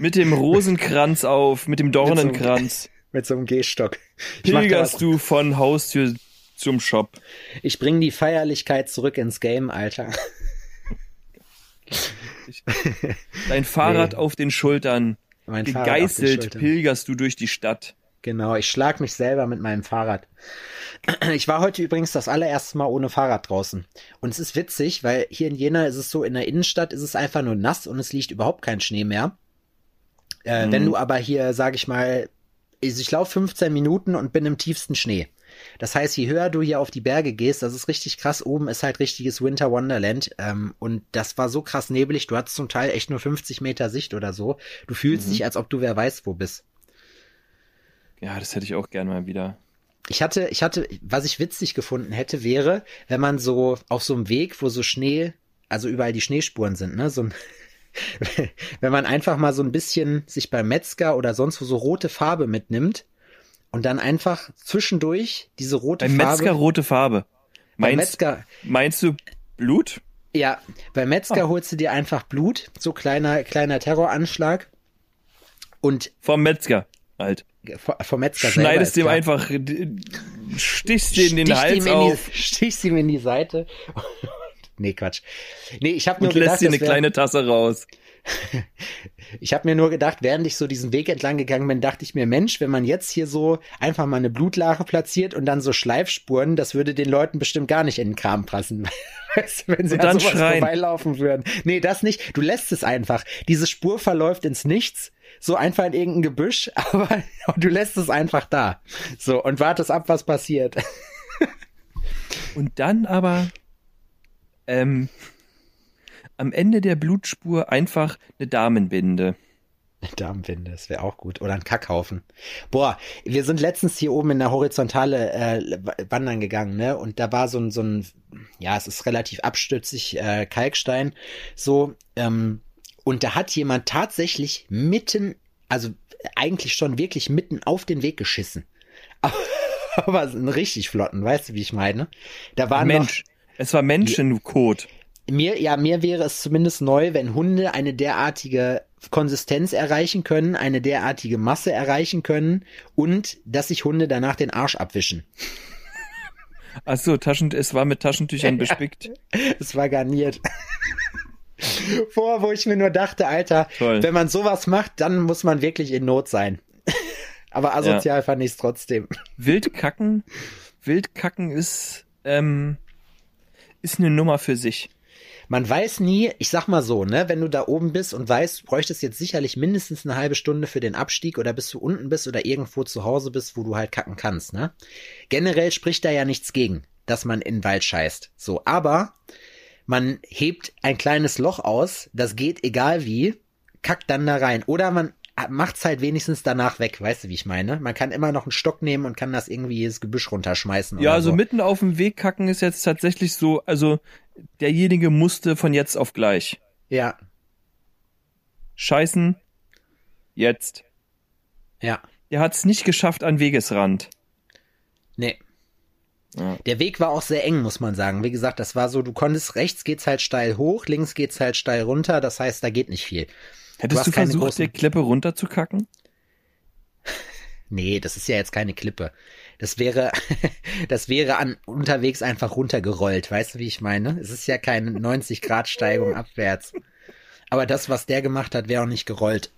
mit dem Rosenkranz auf, mit dem Dornenkranz mit so einem Gehstock. Pilgerst du von Haustür zum Shop. Ich bring die Feierlichkeit zurück ins Game, Alter. Dein Fahrrad nee. auf den Schultern. Mein Gegeißelt Schultern. pilgerst du durch die Stadt. Genau, ich schlag mich selber mit meinem Fahrrad. Ich war heute übrigens das allererste Mal ohne Fahrrad draußen. Und es ist witzig, weil hier in Jena ist es so, in der Innenstadt ist es einfach nur nass und es liegt überhaupt kein Schnee mehr. Äh, mhm. Wenn du aber hier, sag ich mal, also ich laufe 15 Minuten und bin im tiefsten Schnee. Das heißt, je höher du hier auf die Berge gehst, das ist richtig krass. Oben ist halt richtiges Winter Wonderland. Ähm, und das war so krass nebelig. Du hattest zum Teil echt nur 50 Meter Sicht oder so. Du fühlst mhm. dich, als ob du wer weiß wo bist. Ja, das hätte ich auch gerne mal wieder. Ich hatte, ich hatte, was ich witzig gefunden hätte, wäre, wenn man so auf so einem Weg, wo so Schnee, also überall die Schneespuren sind, ne, so ein wenn man einfach mal so ein bisschen sich beim Metzger oder sonst wo so rote Farbe mitnimmt und dann einfach zwischendurch diese rote beim Farbe. Beim Metzger rote Farbe. Meinst, Metzger, meinst du Blut? Ja, beim Metzger oh. holst du dir einfach Blut, so kleiner, kleiner Terroranschlag. Und. Vom Metzger, halt. Vom Metzger Schneidest dem einfach, stichst dir in den Hals auf. Die, stichst ihm in die Seite Nee, Quatsch. Nee, ich habe nur Und gedacht, lässt dir eine kleine Tasse raus. ich habe mir nur gedacht, während ich so diesen Weg entlang gegangen bin, dachte ich mir, Mensch, wenn man jetzt hier so einfach mal eine Blutlache platziert und dann so Schleifspuren, das würde den Leuten bestimmt gar nicht in den Kram passen. Weißt du, wenn sie und dann sowas schreien. vorbeilaufen würden. Nee, das nicht. Du lässt es einfach. Diese Spur verläuft ins Nichts, so einfach in irgendein Gebüsch, aber du lässt es einfach da. So, und wartest ab, was passiert. und dann aber ähm, am Ende der Blutspur einfach eine Damenbinde. Eine Damenbinde, das wäre auch gut. Oder ein Kackhaufen. Boah, wir sind letztens hier oben in der Horizontale äh, wandern gegangen, ne? Und da war so ein, so ein, ja, es ist relativ abstützig, äh, Kalkstein, so, ähm, und da hat jemand tatsächlich mitten, also eigentlich schon wirklich mitten auf den Weg geschissen. Aber, aber einen richtig flotten, weißt du, wie ich meine? Da war Mensch. Noch, es war Menschenkot. Mir, ja, mir wäre es zumindest neu, wenn Hunde eine derartige Konsistenz erreichen können, eine derartige Masse erreichen können und dass sich Hunde danach den Arsch abwischen. Ach so, Taschen, es war mit Taschentüchern bespickt. es war garniert. Vor, wo ich mir nur dachte, Alter, Toll. wenn man sowas macht, dann muss man wirklich in Not sein. Aber asozial ja. fand ich es trotzdem. Wildkacken, Wildkacken ist, ähm, ist eine Nummer für sich. Man weiß nie, ich sag mal so, ne, wenn du da oben bist und weißt, du bräuchtest jetzt sicherlich mindestens eine halbe Stunde für den Abstieg oder bis du unten bist oder irgendwo zu Hause bist, wo du halt kacken kannst, ne? Generell spricht da ja nichts gegen, dass man in den Wald scheißt. So, aber man hebt ein kleines Loch aus, das geht egal wie, kackt dann da rein. Oder man macht's halt wenigstens danach weg, weißt du, wie ich meine? Man kann immer noch einen Stock nehmen und kann das irgendwie ins Gebüsch runterschmeißen. Ja, also so. mitten auf dem Weg kacken ist jetzt tatsächlich so, also derjenige musste von jetzt auf gleich. Ja. Scheißen. Jetzt. Ja. Der hat's nicht geschafft an Wegesrand. Nee. Ja. Der Weg war auch sehr eng, muss man sagen. Wie gesagt, das war so, du konntest rechts geht's halt steil hoch, links geht's halt steil runter, das heißt, da geht nicht viel. Hättest du, keine versucht, großen- der Klippe runterzukacken? Nee, das ist ja jetzt keine Klippe. Das wäre, das wäre an unterwegs einfach runtergerollt. Weißt du, wie ich meine? Es ist ja keine 90 Grad Steigung abwärts. Aber das, was der gemacht hat, wäre auch nicht gerollt.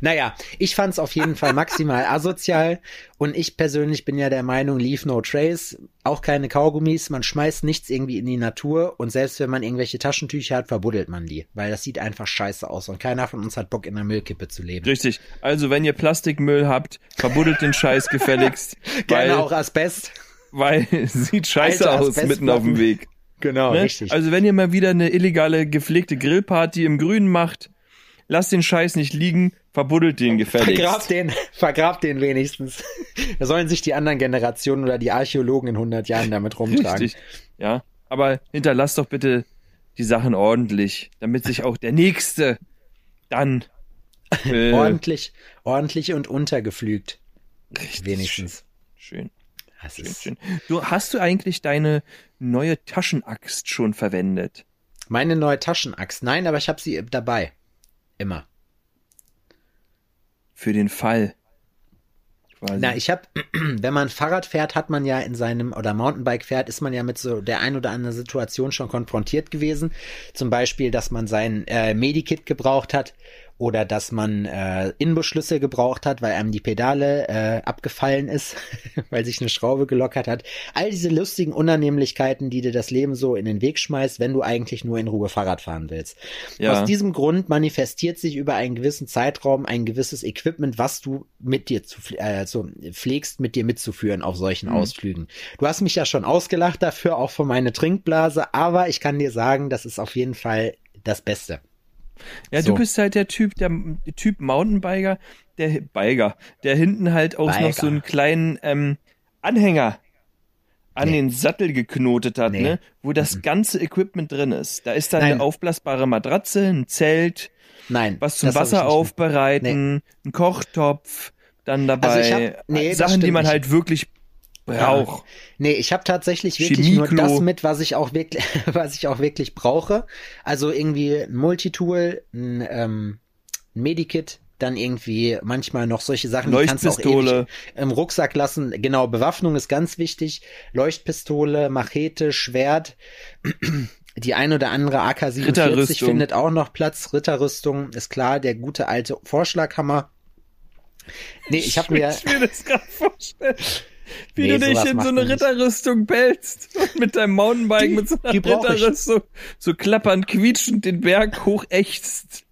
Naja, ich fand es auf jeden Fall maximal asozial und ich persönlich bin ja der Meinung, Leave No Trace, auch keine Kaugummis, man schmeißt nichts irgendwie in die Natur und selbst wenn man irgendwelche Taschentücher hat, verbuddelt man die, weil das sieht einfach scheiße aus und keiner von uns hat Bock in der Müllkippe zu leben. Richtig. Also, wenn ihr Plastikmüll habt, verbuddelt den Scheiß gefälligst. weil, Gerne auch Asbest. weil es sieht scheiße Alte aus mitten auf dem. Weg. Genau, Ne? richtig. Also wenn ihr mal wieder eine illegale gepflegte Grillparty im Grünen macht, lasst den Scheiß nicht liegen, verbuddelt den gefälligst. Vergrabt den, vergrabt den wenigstens. Da sollen sich die anderen Generationen oder die Archäologen in 100 Jahren damit rumtragen. Richtig. Ja, aber hinterlasst doch bitte die Sachen ordentlich, damit sich auch der Nächste dann äh, Ordentlich, ordentlich und untergeflügt. richtig Wenigstens. Schön, Das schön, ist schön. Du, hast du eigentlich deine neue Taschenaxt schon verwendet? meine neue Taschenaxt. Nein, aber ich habe sie dabei. Immer. Für den Fall. Quasi. Na, ich habe, wenn man Fahrrad fährt, hat man ja in seinem oder Mountainbike fährt, ist man ja mit so der ein oder anderen Situation schon konfrontiert gewesen. Zum Beispiel, dass man sein äh, Medikit gebraucht hat oder dass man äh, Inbusschlüssel gebraucht hat, weil einem die Pedale äh, abgefallen ist, weil sich eine Schraube gelockert hat. All diese lustigen Unannehmlichkeiten, die dir das Leben so in den Weg schmeißt, wenn du eigentlich nur in Ruhe Fahrrad fahren willst. Ja. Aus diesem Grund manifestiert sich über einen gewissen Zeitraum ein gewisses Equipment, was du mit dir zu pfle- äh, so pflegst, mit dir mitzuführen auf solchen Mhm. Ausflügen. Du hast mich ja schon ausgelacht dafür, auch für meine Trinkblase, aber ich kann dir sagen, das ist auf jeden Fall das Beste. Ja, So. du bist halt der Typ, der Typ Mountainbiker, der Biker, der hinten halt auch noch Biker. so einen kleinen ähm, Anhänger an Nee. den Sattel geknotet hat, Nee. ne? Wo das ganze Equipment drin ist. Da ist dann Nein. eine aufblasbare Matratze, ein Zelt, Nein. was zum Wasser aufbereiten, ein Kochtopf, dann dabei Also hab- nee, Sachen, die man nicht. halt wirklich braucht. Nee, ich habe tatsächlich wirklich nur das mit, was ich auch wirklich, was ich auch wirklich brauche. Also irgendwie ein Multitool, ein, ähm, ein Medikit, dann irgendwie manchmal noch solche Sachen, die kannst du auch ewig im Rucksack lassen. Genau, Bewaffnung ist ganz wichtig. Leuchtpistole, Machete, Schwert. Die ein oder andere AK-47 Ritterrüstung. findet auch noch Platz. Ritterrüstung ist klar, der gute alte Vorschlaghammer. Nee, ich habe mir, Ich mir das gerade vorstellen. Wie Nee, du dich in so eine nicht. Ritterrüstung bellst und mit deinem Mountainbike Die- mit so einer ich. Ritterrüstung so klappernd, quietschend den Berg hochächzt.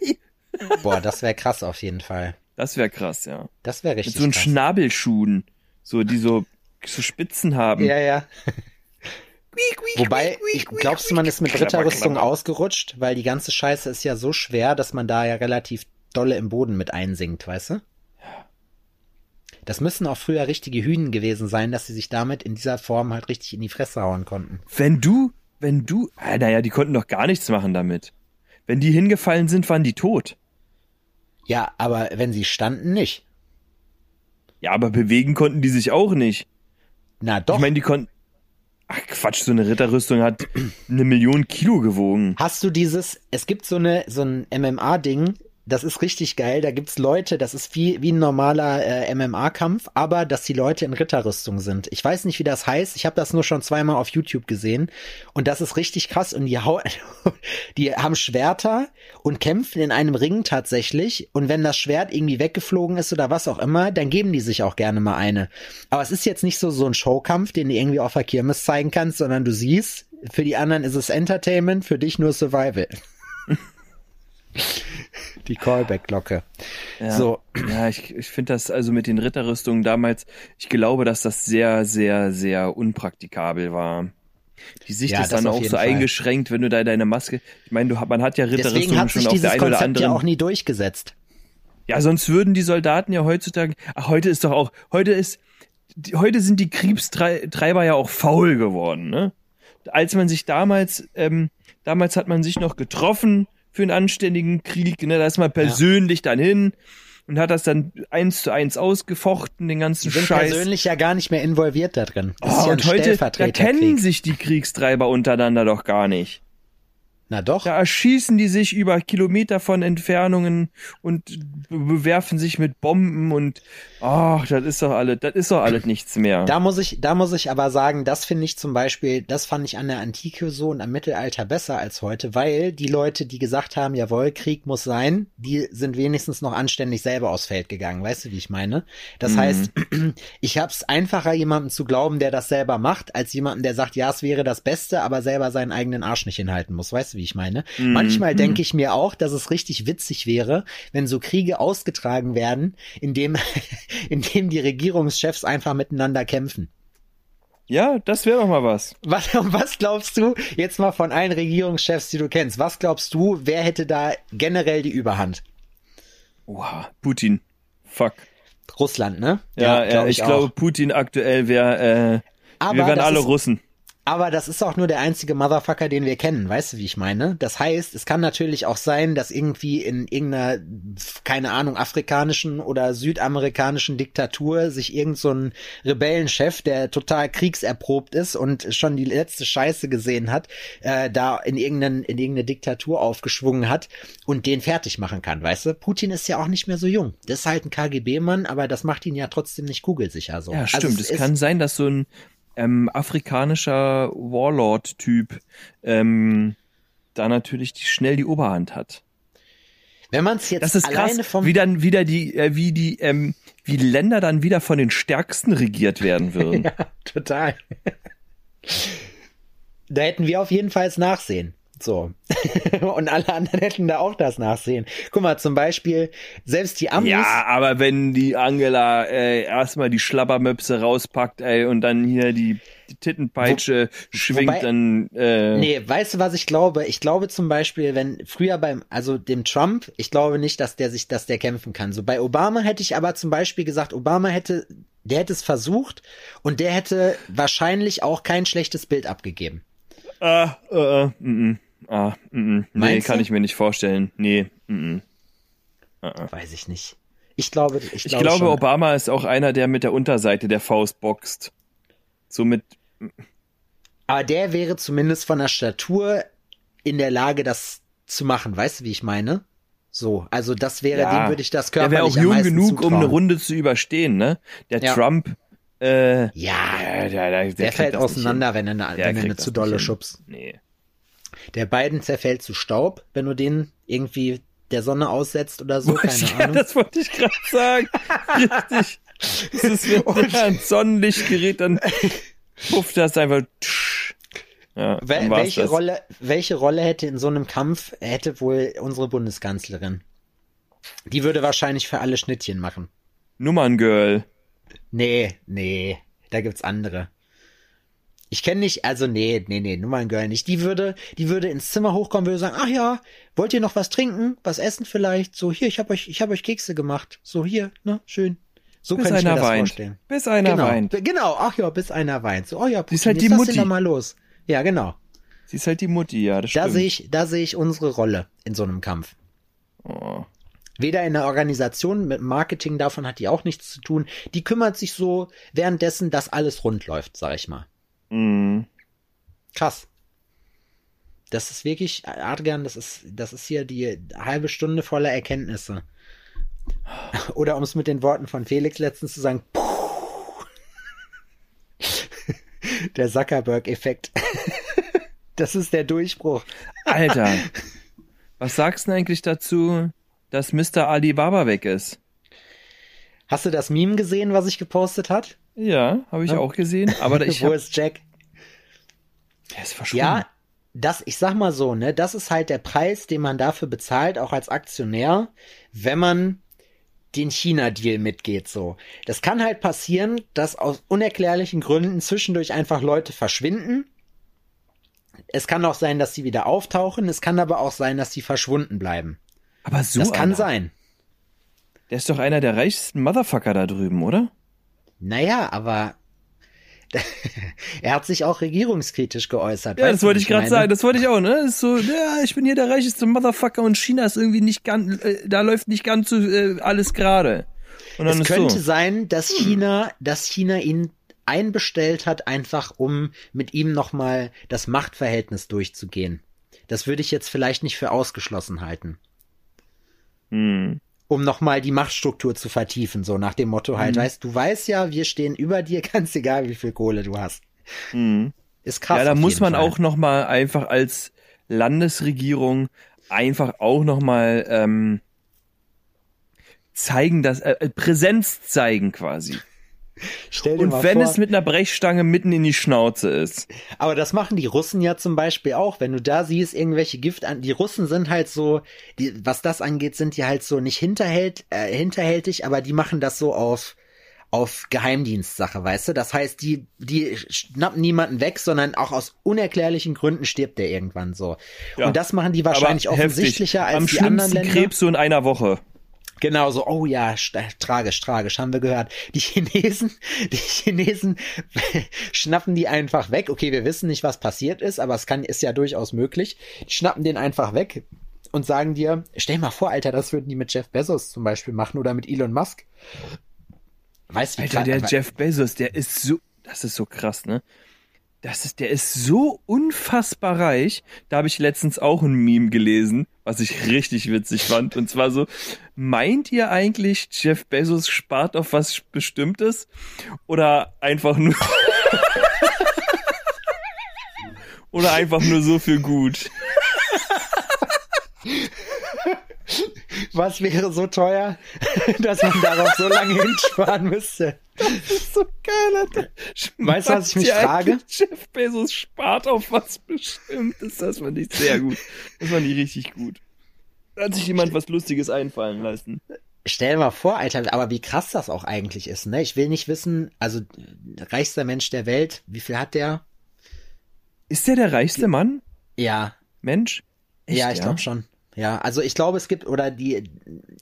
boah, das wäre krass auf jeden Fall. Das wäre krass, ja. Das wäre Mit richtig so einen krass. Schnabelschuhen, so die so, so Spitzen haben. Ja, ja. Wobei, glaubst du, man ist mit Ritterrüstung ausgerutscht? Weil die ganze Scheiße ist ja so schwer, dass man da ja relativ dolle im Boden mit einsinkt, weißt du? Das müssen auch früher richtige Hühnen gewesen sein, dass sie sich damit in dieser Form halt richtig in die Fresse hauen konnten. Wenn du, wenn du, ah, naja, die konnten doch gar nichts machen damit. Wenn die hingefallen sind, waren die tot. Ja, aber wenn sie standen, nicht. Ja, aber bewegen konnten die sich auch nicht. Na doch. Ich meine, die konnten. Ach Quatsch, so eine Ritterrüstung hat eine Million Kilo gewogen. Hast du dieses, es gibt so eine, so ein MMA-Ding, das ist richtig geil, da gibt's Leute, das ist wie, wie ein normaler äh, MMA-Kampf, aber dass die Leute in Ritterrüstung sind. Ich weiß nicht, wie das heißt, ich habe das nur schon zweimal auf YouTube gesehen und das ist richtig krass und die, hau die haben Schwerter und kämpfen in einem Ring tatsächlich und wenn das Schwert irgendwie weggeflogen ist oder was auch immer, dann geben die sich auch gerne mal eine. Aber es ist jetzt nicht so, so ein Showkampf, den du irgendwie auf der Kirmes zeigen kannst, sondern du siehst, für die anderen ist es Entertainment, für dich nur Survival. Die Callback-Glocke. Ja. So. Ja, ich, ich finde das also mit den Ritterrüstungen damals, ich glaube, dass das sehr, sehr, sehr unpraktikabel war. Die Sicht Ja, ist dann auch so Fall. eingeschränkt, wenn du da deine Maske, ich meine, du, man hat ja Ritterrüstungen hat schon auf der einen oder Konzept ja anderen. auch nie durchgesetzt. Ja, sonst würden die Soldaten ja heutzutage, ach, heute ist doch auch, heute ist, die, heute sind die Kriegstreiber ja auch faul geworden, ne? Als man sich damals, ähm, damals hat man sich noch getroffen für einen anständigen Krieg, ne? Da ist man persönlich dann hin und hat das dann eins zu eins ausgefochten, den ganzen Die sind Scheiß. persönlich ja gar nicht mehr involviert da drin. Das Oh, ja und heute, da kennen sich die Kriegstreiber untereinander doch gar nicht. Na doch. Da erschießen die sich über Kilometer von Entfernungen und be- bewerfen sich mit Bomben und ach, das ist doch alles, das ist doch alles nichts mehr. Da muss ich, da muss ich aber sagen, das finde ich zum Beispiel, das fand ich an der Antike so und am Mittelalter besser als heute, weil die Leute, die gesagt haben, jawohl, Krieg muss sein, die sind wenigstens noch anständig selber aufs Feld gegangen. Weißt du, wie ich meine? Das Mhm. heißt, ich hab's einfacher, jemandem zu glauben, der das selber macht, als jemandem, der sagt, ja, es wäre das Beste, aber selber seinen eigenen Arsch nicht hinhalten muss. Weißt du, wie ich meine? Mhm. Manchmal denke ich mir auch, dass es richtig witzig wäre, wenn so Kriege ausgetragen werden, indem, indem die Regierungschefs einfach miteinander kämpfen. ja, das wäre doch mal was. Was, was glaubst du, jetzt mal von allen Regierungschefs, die du kennst, was glaubst du, wer hätte da generell die Überhand? Wow, Putin. Fuck. Russland, ne? Ja, ja, glaub ich, auch. glaube, Putin aktuell wäre, äh, Aber wir wären alle ist- Russen. Aber das ist auch nur der einzige Motherfucker, den wir kennen, weißt du, wie ich meine? Das heißt, es kann natürlich auch sein, dass irgendwie in irgendeiner, keine Ahnung, afrikanischen oder südamerikanischen Diktatur sich irgend so ein Rebellenchef, der total kriegserprobt ist und schon die letzte Scheiße gesehen hat, äh, da in irgendeinen, in irgendeine Diktatur aufgeschwungen hat und den fertig machen kann, weißt du? Putin ist ja auch nicht mehr so jung. Das ist halt ein KGB-Mann, aber das macht ihn ja trotzdem nicht kugelsicher so. Ja, Also stimmt. es es ist- kann sein, dass so ein ähm, afrikanischer Warlord-Typ ähm, da natürlich die, schnell die Oberhand hat. Wenn man es jetzt Das ist krass, alleine vom wie dann wieder die, äh, wie die, ähm, wie Länder dann wieder von den Stärksten regiert werden würden. Ja, total. Da hätten wir auf jeden Fall Nachsehen. So. Und alle anderen hätten da auch das Nachsehen. Guck mal, zum Beispiel, selbst die Amis. Ja, aber wenn die Angela äh, erstmal die Schlabbermöpse rauspackt, ey, und dann hier die, die Tittenpeitsche schwingt, wobei- dann äh, Nee, weißt du, was ich glaube? Ich glaube zum Beispiel, wenn früher beim, also dem Trump, ich glaube nicht, dass der sich, dass der kämpfen kann. So bei Obama hätte ich aber zum Beispiel gesagt, Obama hätte, der hätte es versucht und der hätte wahrscheinlich auch kein schlechtes Bild abgegeben. ah, äh, äh, mm, mm, ah, mm, mm, nee, Meinst kann du? ich mir nicht vorstellen. Nee, mm, mm. Weiß ich nicht. Ich glaube, ich, Ich glaube, glaube. Obama ist auch einer, der mit der Unterseite der Faust boxt. So mit, Aber der wäre zumindest von der Statur in der Lage, das zu machen. Weißt du, wie ich meine? So, also das wäre, Ja, dem würde ich das der körperlich wäre auch jung genug, um zutrauen. eine Runde zu überstehen, ne? Der Ja. Trump, äh, Ja, der, der, der, der, fällt auseinander, wenn er eine. Der wenn er eine zu dolle schubst. Nee. Der beiden zerfällt zu Staub, wenn du den irgendwie der Sonne aussetzt oder so, keine ja, Ahnung. das wollte ich gerade sagen. Richtig. Das ist, wenn der ans Sonnenlicht gerät, dann pufft das einfach. Ja, Wel welche das. Rolle, welche Rolle hätte in so einem Kampf, hätte wohl unsere Bundeskanzlerin? Die würde wahrscheinlich für alle Schnittchen machen. Nummerngirl. Nee, nee, da gibt's andere. Ich kenne nicht, also nee, nee, nee, Nummerngirl nicht. Die würde, die würde ins Zimmer hochkommen, würde sagen, ach ja, wollt ihr noch was trinken, was essen vielleicht? So hier, ich hab euch, ich hab euch Kekse gemacht. So hier, ne, schön. So Bis kann ich mir das weint. vorstellen. Bis einer genau, weint. genau, ach ja, bis einer weint. So, oh ja, Sie ist Putin, halt die Mutti. doch mal los. Ja, genau. Sie ist halt die Mutti, ja, das Da stimmt. sehe ich, da sehe ich unsere Rolle in so einem Kampf. oh. Weder in der Organisation mit Marketing, davon hat die auch nichts zu tun. Die kümmert sich so währenddessen, dass alles rund läuft, sag ich mal. Mm. Krass. Das ist wirklich, Adrian, das ist, das ist hier die halbe Stunde voller Erkenntnisse. Oder um es mit den Worten von Felix letztens zu sagen, puh. der Zuckerberg-Effekt. Das ist der Durchbruch. Alter. Was sagst du eigentlich dazu, dass Mr. Alibaba weg ist? Hast du das Meme gesehen, was ich gepostet hat? Ja, habe ich Ja. auch gesehen, aber ich Wo hab, ist Jack? der ist verschwunden. Ja, das, ich sag mal so, ne, das ist halt der Preis, den man dafür bezahlt, auch als Aktionär, wenn man den China-Deal mitgeht, so. Das kann halt passieren, dass aus unerklärlichen Gründen zwischendurch einfach Leute verschwinden. Es kann auch sein, dass sie wieder auftauchen. Es kann aber auch sein, dass sie verschwunden bleiben. aber so das kann einer. sein. Der ist doch einer der reichsten Motherfucker da drüben, oder? Naja, aber er hat sich auch regierungskritisch geäußert. Ja, das wollte ich gerade sagen. Das wollte ich auch, ne? Ist so, ja, ich bin hier der reicheste Motherfucker und China ist irgendwie nicht ganz, äh, da läuft nicht ganz so äh, alles gerade. Es könnte so. sein, dass China, dass China ihn einbestellt hat, einfach um mit ihm nochmal das Machtverhältnis durchzugehen. Das würde ich jetzt vielleicht nicht für ausgeschlossen halten. Hm. Um nochmal die Machtstruktur zu vertiefen, so nach dem Motto halt, Mhm. weißt du, weißt ja, wir stehen über dir, ganz egal, wie viel Kohle du hast. Hm. Ist krass. Ja, da muss man Fall. auch noch mal einfach als Landesregierung einfach auch noch mal ähm, zeigen, dass äh, äh, Präsenz zeigen quasi. Stell dir Und mal wenn vor, es mit einer Brechstange mitten in die Schnauze ist. Aber das machen die Russen ja zum Beispiel auch. Wenn du da siehst, irgendwelche Gift an, die Russen sind halt so, die, was das angeht, sind die halt so nicht hinterhält, äh, hinterhältig, aber die machen das so auf, auf Geheimdienstsache, weißt du? Das heißt, die, die schnappen niemanden weg, sondern auch aus unerklärlichen Gründen stirbt der irgendwann so. Ja. Und das machen die wahrscheinlich heftig. offensichtlicher als Am die anderen Länder. Krebs so in einer Woche. Genau so, oh ja, tragisch, tragisch, haben wir gehört. Die Chinesen, die Chinesen schnappen die einfach weg. Okay, wir wissen nicht, was passiert ist, aber es kann, ist ja durchaus möglich. Die schnappen den einfach weg und sagen dir, stell mal vor, Alter, das würden die mit Jeff Bezos zum Beispiel machen oder mit Elon Musk. Weißt du, Alter, der Jeff Bezos, der ist so, das ist so krass, ne? Das ist, der ist so unfassbar reich. Da habe ich letztens auch ein Meme gelesen, was ich richtig witzig fand. Und zwar so, meint ihr eigentlich, Jeff Bezos spart auf was Bestimmtes? Oder einfach nur, oder einfach nur so für gut? was wäre so teuer, dass man darauf so lange hinsparen müsste? so geil, Alter. Weißt du, was ich mich frage? Jeff Bezos spart auf was Bestimmtes. Das fand ich sehr gut. Das fand ich richtig gut. Da hat sich jemand was Lustiges einfallen lassen. Stell dir mal vor, Alter, aber wie krass das auch eigentlich ist, ne? Ich will nicht wissen, also reichster Mensch der Welt, wie viel hat der? Ist der der reichste Mann? Ja, Mensch? Echt, ja, ich glaube schon. Ja, also ich glaube, es gibt, oder die,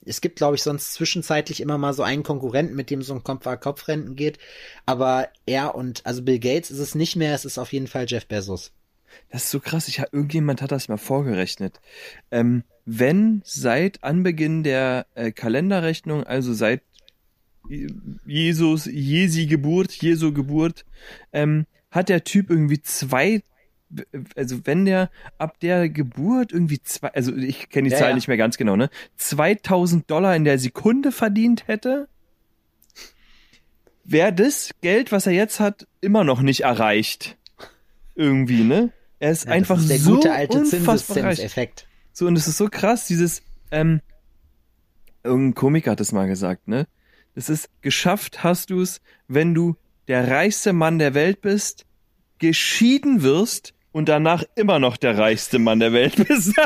es gibt, glaube ich, sonst zwischenzeitlich immer mal so einen Konkurrenten, mit dem so ein Kopf-an-Kopf-Rennen geht. Aber er und, also Bill Gates ist es nicht mehr, es ist auf jeden Fall Jeff Bezos. Das ist so krass. Ich, irgendjemand hat das mal vorgerechnet. Ähm, wenn seit Anbeginn der äh, Kalenderrechnung, also seit Jesus, Jesi Geburt, Jesu Geburt, ähm, hat der Typ irgendwie zwei, also wenn der ab der Geburt irgendwie zwei, also ich kenne die Ja, Zahl ja. nicht mehr ganz genau, ne? 2000 Dollar in der Sekunde verdient hätte, wäre das Geld, was er jetzt hat, immer noch nicht erreicht. Irgendwie, ne? Er ist Ja, einfach ist der so gute alte. Zinseszinseffekt. So, und es ist so krass, dieses, ähm, irgendein Komiker hat es mal gesagt, ne? Das ist, geschafft hast du es, wenn du der reichste Mann der Welt bist, geschieden wirst und danach immer noch der reichste Mann der Welt bist.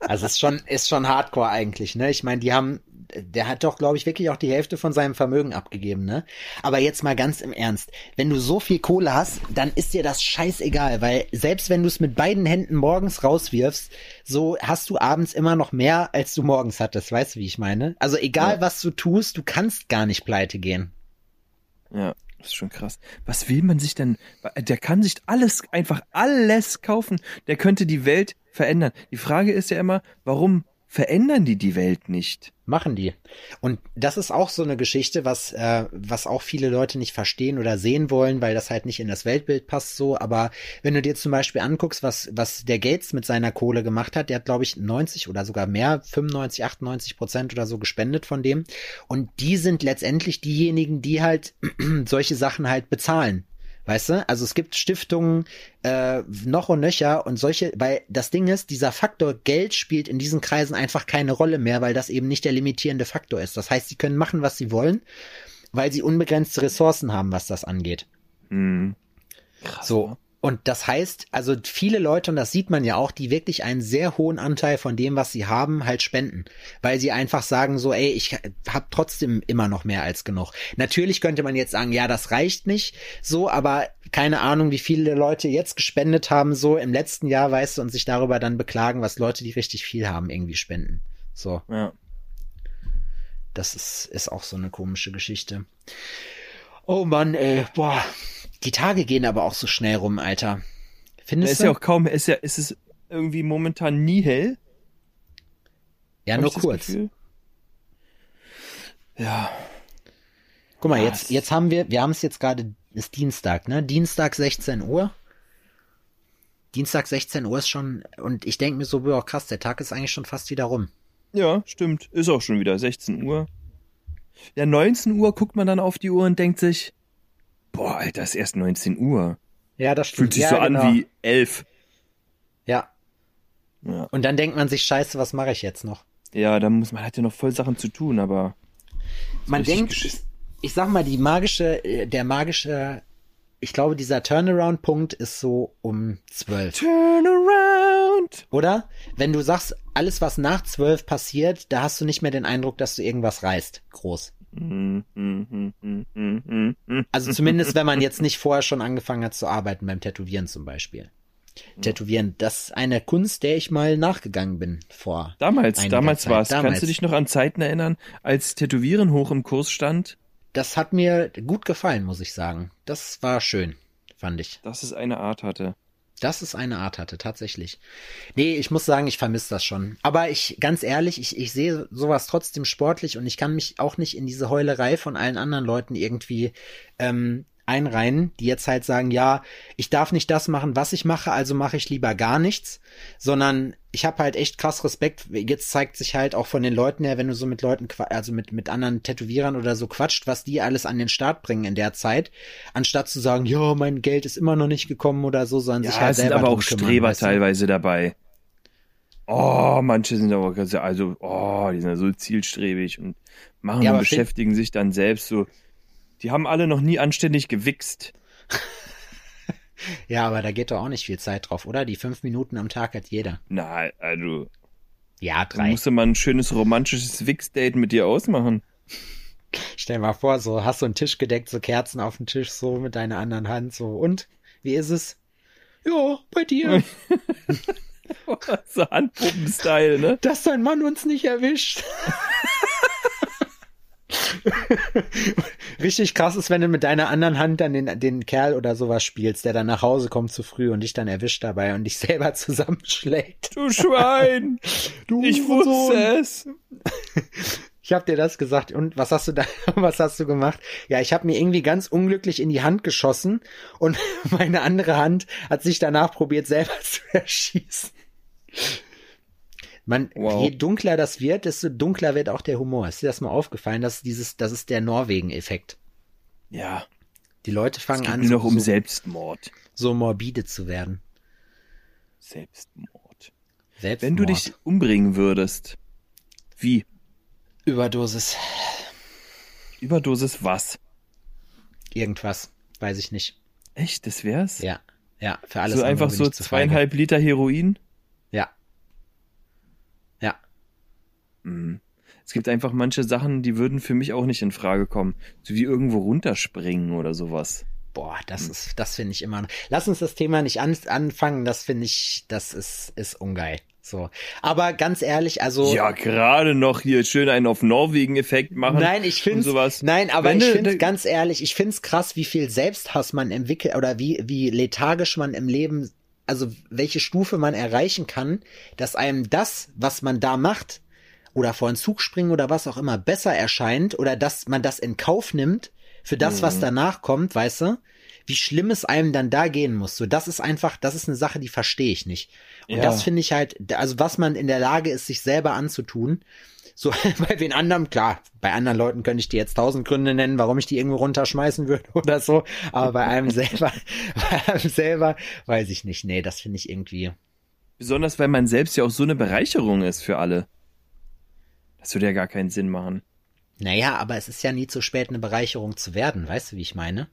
Also es ist schon, ist schon Hardcore eigentlich, ne? Ich meine, die haben, der hat doch, glaube ich, wirklich auch die Hälfte von seinem Vermögen abgegeben, ne? Aber jetzt mal ganz im Ernst, wenn du so viel Kohle hast, dann ist dir das scheißegal, weil selbst wenn du es mit beiden Händen morgens rauswirfst, so hast du abends immer noch mehr, als du morgens hattest, weißt du, wie ich meine? Also egal, Ja. was du tust, du kannst gar nicht pleite gehen. ja, das ist schon krass. Was will man sich denn, der kann sich alles, einfach alles kaufen. Der könnte die Welt verändern. Die Frage ist ja immer, warum verändern die die Welt nicht? Machen die. Und das ist auch so eine Geschichte, was, äh, was auch viele Leute nicht verstehen oder sehen wollen, weil das halt nicht in das Weltbild passt so. Aber wenn du dir zum Beispiel anguckst, was, was der Gates mit seiner Kohle gemacht hat, der hat, glaube ich, 90 oder sogar mehr, 95, 98 Prozent oder so gespendet von dem. Und die sind letztendlich diejenigen, die halt solche Sachen halt bezahlen. Weißt du? Also es gibt Stiftungen äh, noch und nöcher und solche, weil das Ding ist, dieser Faktor Geld spielt in diesen Kreisen einfach keine Rolle mehr, weil das eben nicht der limitierende Faktor ist. Das heißt, sie können machen, was sie wollen, weil sie unbegrenzte Ressourcen haben, was das angeht. Hm. Krass, So. Und das heißt, also viele Leute, und das sieht man ja auch, die wirklich einen sehr hohen Anteil von dem, was sie haben, halt spenden. Weil sie einfach sagen so, ey, ich habe trotzdem immer noch mehr als genug. Natürlich könnte man jetzt sagen, ja, das reicht nicht so, aber keine Ahnung, wie viele Leute jetzt gespendet haben, so im letzten Jahr, weißt du, und sich darüber dann beklagen, was Leute, die richtig viel haben, irgendwie spenden. So. Ja. Das ist, ist auch so eine komische Geschichte. Oh Mann, ey, boah. Die Tage gehen aber auch so schnell rum, Alter. Da Findest ist du? ja auch kaum, ist ja, ist es irgendwie momentan nie hell. ja, hab nur kurz. Ja. Guck mal, Ah, jetzt, jetzt haben wir, wir haben es jetzt gerade, ist Dienstag, ne? Dienstag 16 Uhr. Dienstag 16 Uhr ist schon, und ich denke mir so, boah, krass, der Tag ist eigentlich schon fast wieder rum. Ja, stimmt. Ist auch schon wieder 16 Uhr. Ja, 19 Uhr guckt man dann auf die Uhr und denkt sich, boah, Alter, ist erst 19 Uhr. Ja, das stimmt. Fühlt sich ja, so genau. an wie 11. Ja. Ja. Und dann denkt man sich, scheiße, was mache ich jetzt noch? Ja, da muss man hat ja noch voll Sachen zu tun, aber Man denkt, geschissen. ich sag mal, die magische, äh, der magische, ich glaube, dieser Turnaround-Punkt ist so um 12. Turn around. Oder? Wenn du sagst, alles, was nach 12 passiert, da hast du nicht mehr den Eindruck, dass du irgendwas reißt. Groß. Also zumindest, wenn man jetzt nicht vorher schon angefangen hat zu arbeiten beim Tätowieren zum Beispiel. Tätowieren, das ist eine Kunst, der ich mal nachgegangen bin vor. Damals, damals war's. Damals. Kannst du dich noch an Zeiten erinnern, als Tätowieren hoch im Kurs stand? Das hat mir gut gefallen, muss ich sagen. Das war schön, fand ich. Dass es eine Art hatte. Dass es eine Art hatte, tatsächlich. Nee, ich muss sagen, ich vermisse das schon. Aber ich, ganz ehrlich, ich, ich sehe sowas trotzdem sportlich und ich kann mich auch nicht in diese Heulerei von allen anderen Leuten irgendwie ähm, einreihen, die jetzt halt sagen, ja, ich darf nicht das machen, was ich mache, also mache ich lieber gar nichts, sondern ich habe halt echt krass Respekt. Jetzt zeigt sich halt auch von den Leuten her, wenn du so mit Leuten, also mit, mit anderen Tätowierern oder so quatscht, was die alles an den Start bringen in der Zeit, anstatt zu sagen, ja, mein Geld ist immer noch nicht gekommen oder so, sondern sich Ja, halt es sind selber aber drum auch kümmern, Streber weißt du? teilweise dabei. Oh, manche sind aber ganz- also, oh, die sind ja so zielstrebig und machen Ja, und aber beschäftigen sich dann selbst so. Die haben alle noch nie anständig gewichst. Ja, aber da geht doch auch nicht viel Zeit drauf, oder? Die fünf Minuten am Tag hat jeder. Na, also, Ja, dann drei. musste man ein schönes romantisches Wichs-Date mit dir ausmachen. Stell mal vor, so hast du einen Tisch gedeckt, so Kerzen auf dem Tisch, so mit deiner anderen Hand, so. Und? Wie ist es? Ja, bei dir. so Handpuppen-Style, ne? Dass dein Mann uns nicht erwischt. Richtig krass ist, wenn du mit deiner anderen Hand dann den, den Kerl oder sowas spielst, der dann nach Hause kommt zu früh und dich dann erwischt dabei und dich selber zusammenschlägt. Du Schwein! Du Ich wusste es! Ich hab dir das gesagt. Und was hast du da, was hast du gemacht? Ja, ich habe mir irgendwie ganz unglücklich in die Hand geschossen und meine andere Hand hat sich danach probiert, selber zu erschießen. Man, Wow. je dunkler das wird, desto dunkler wird auch der Humor. Ist dir das mal aufgefallen? Das ist dieses, das ist der Norwegen-Effekt. Ja, Die Leute fangen an, nur noch so, um Selbstmord. so morbide zu werden. Selbstmord. Selbstmord. Wenn du dich umbringen würdest, wie? Überdosis. Überdosis was? Irgendwas. Weiß ich nicht. Echt, das wär's? Ja. Ja, für alles so einfach so zweieinhalb Liter Heroin? Ja. Ja. Hm. Es gibt einfach manche Sachen, die würden für mich auch nicht in Frage kommen. So wie irgendwo runterspringen oder sowas. Boah, das ist, das finde ich immer. Lass uns das Thema nicht an, anfangen. Das finde ich, das ist, ist ungeil. So. Aber ganz ehrlich, also. Ja, gerade noch hier schön einen auf Norwegen-Effekt machen. Nein, ich finde sowas. nein, aber Wenn ich finde ganz ehrlich, ich finde es krass, wie viel Selbsthass man entwickelt oder wie wie lethargisch man im Leben, also welche Stufe man erreichen kann, dass einem das, was man da macht oder vor einen Zug springen oder was auch immer besser erscheint oder dass man das in Kauf nimmt für das, Mhm. was danach kommt, weißt du? Wie schlimm es einem dann da gehen muss. So, das ist einfach, das ist eine Sache, die verstehe ich nicht. Und Ja. das finde ich halt, also was man in der Lage ist, sich selber anzutun, so bei den anderen, klar, bei anderen Leuten könnte ich dir jetzt tausend Gründe nennen, warum ich die irgendwo runterschmeißen würde oder so, aber bei einem selber, bei einem selber, weiß ich nicht. Nee, das finde ich irgendwie. Besonders, weil man selbst ja auch so eine Bereicherung ist für alle. Das würde ja gar keinen Sinn machen. Naja, aber es ist ja nie zu spät, eine Bereicherung zu werden, weißt du, wie ich meine?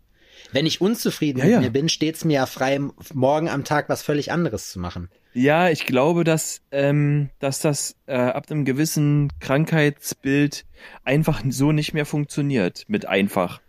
Wenn ich unzufrieden Ja, mit ja. mir bin, steht's mir ja frei, morgen am Tag was völlig anderes zu machen. Ja, ich glaube, dass, ähm, dass das äh, ab einem gewissen Krankheitsbild einfach so nicht mehr funktioniert. Mit einfach.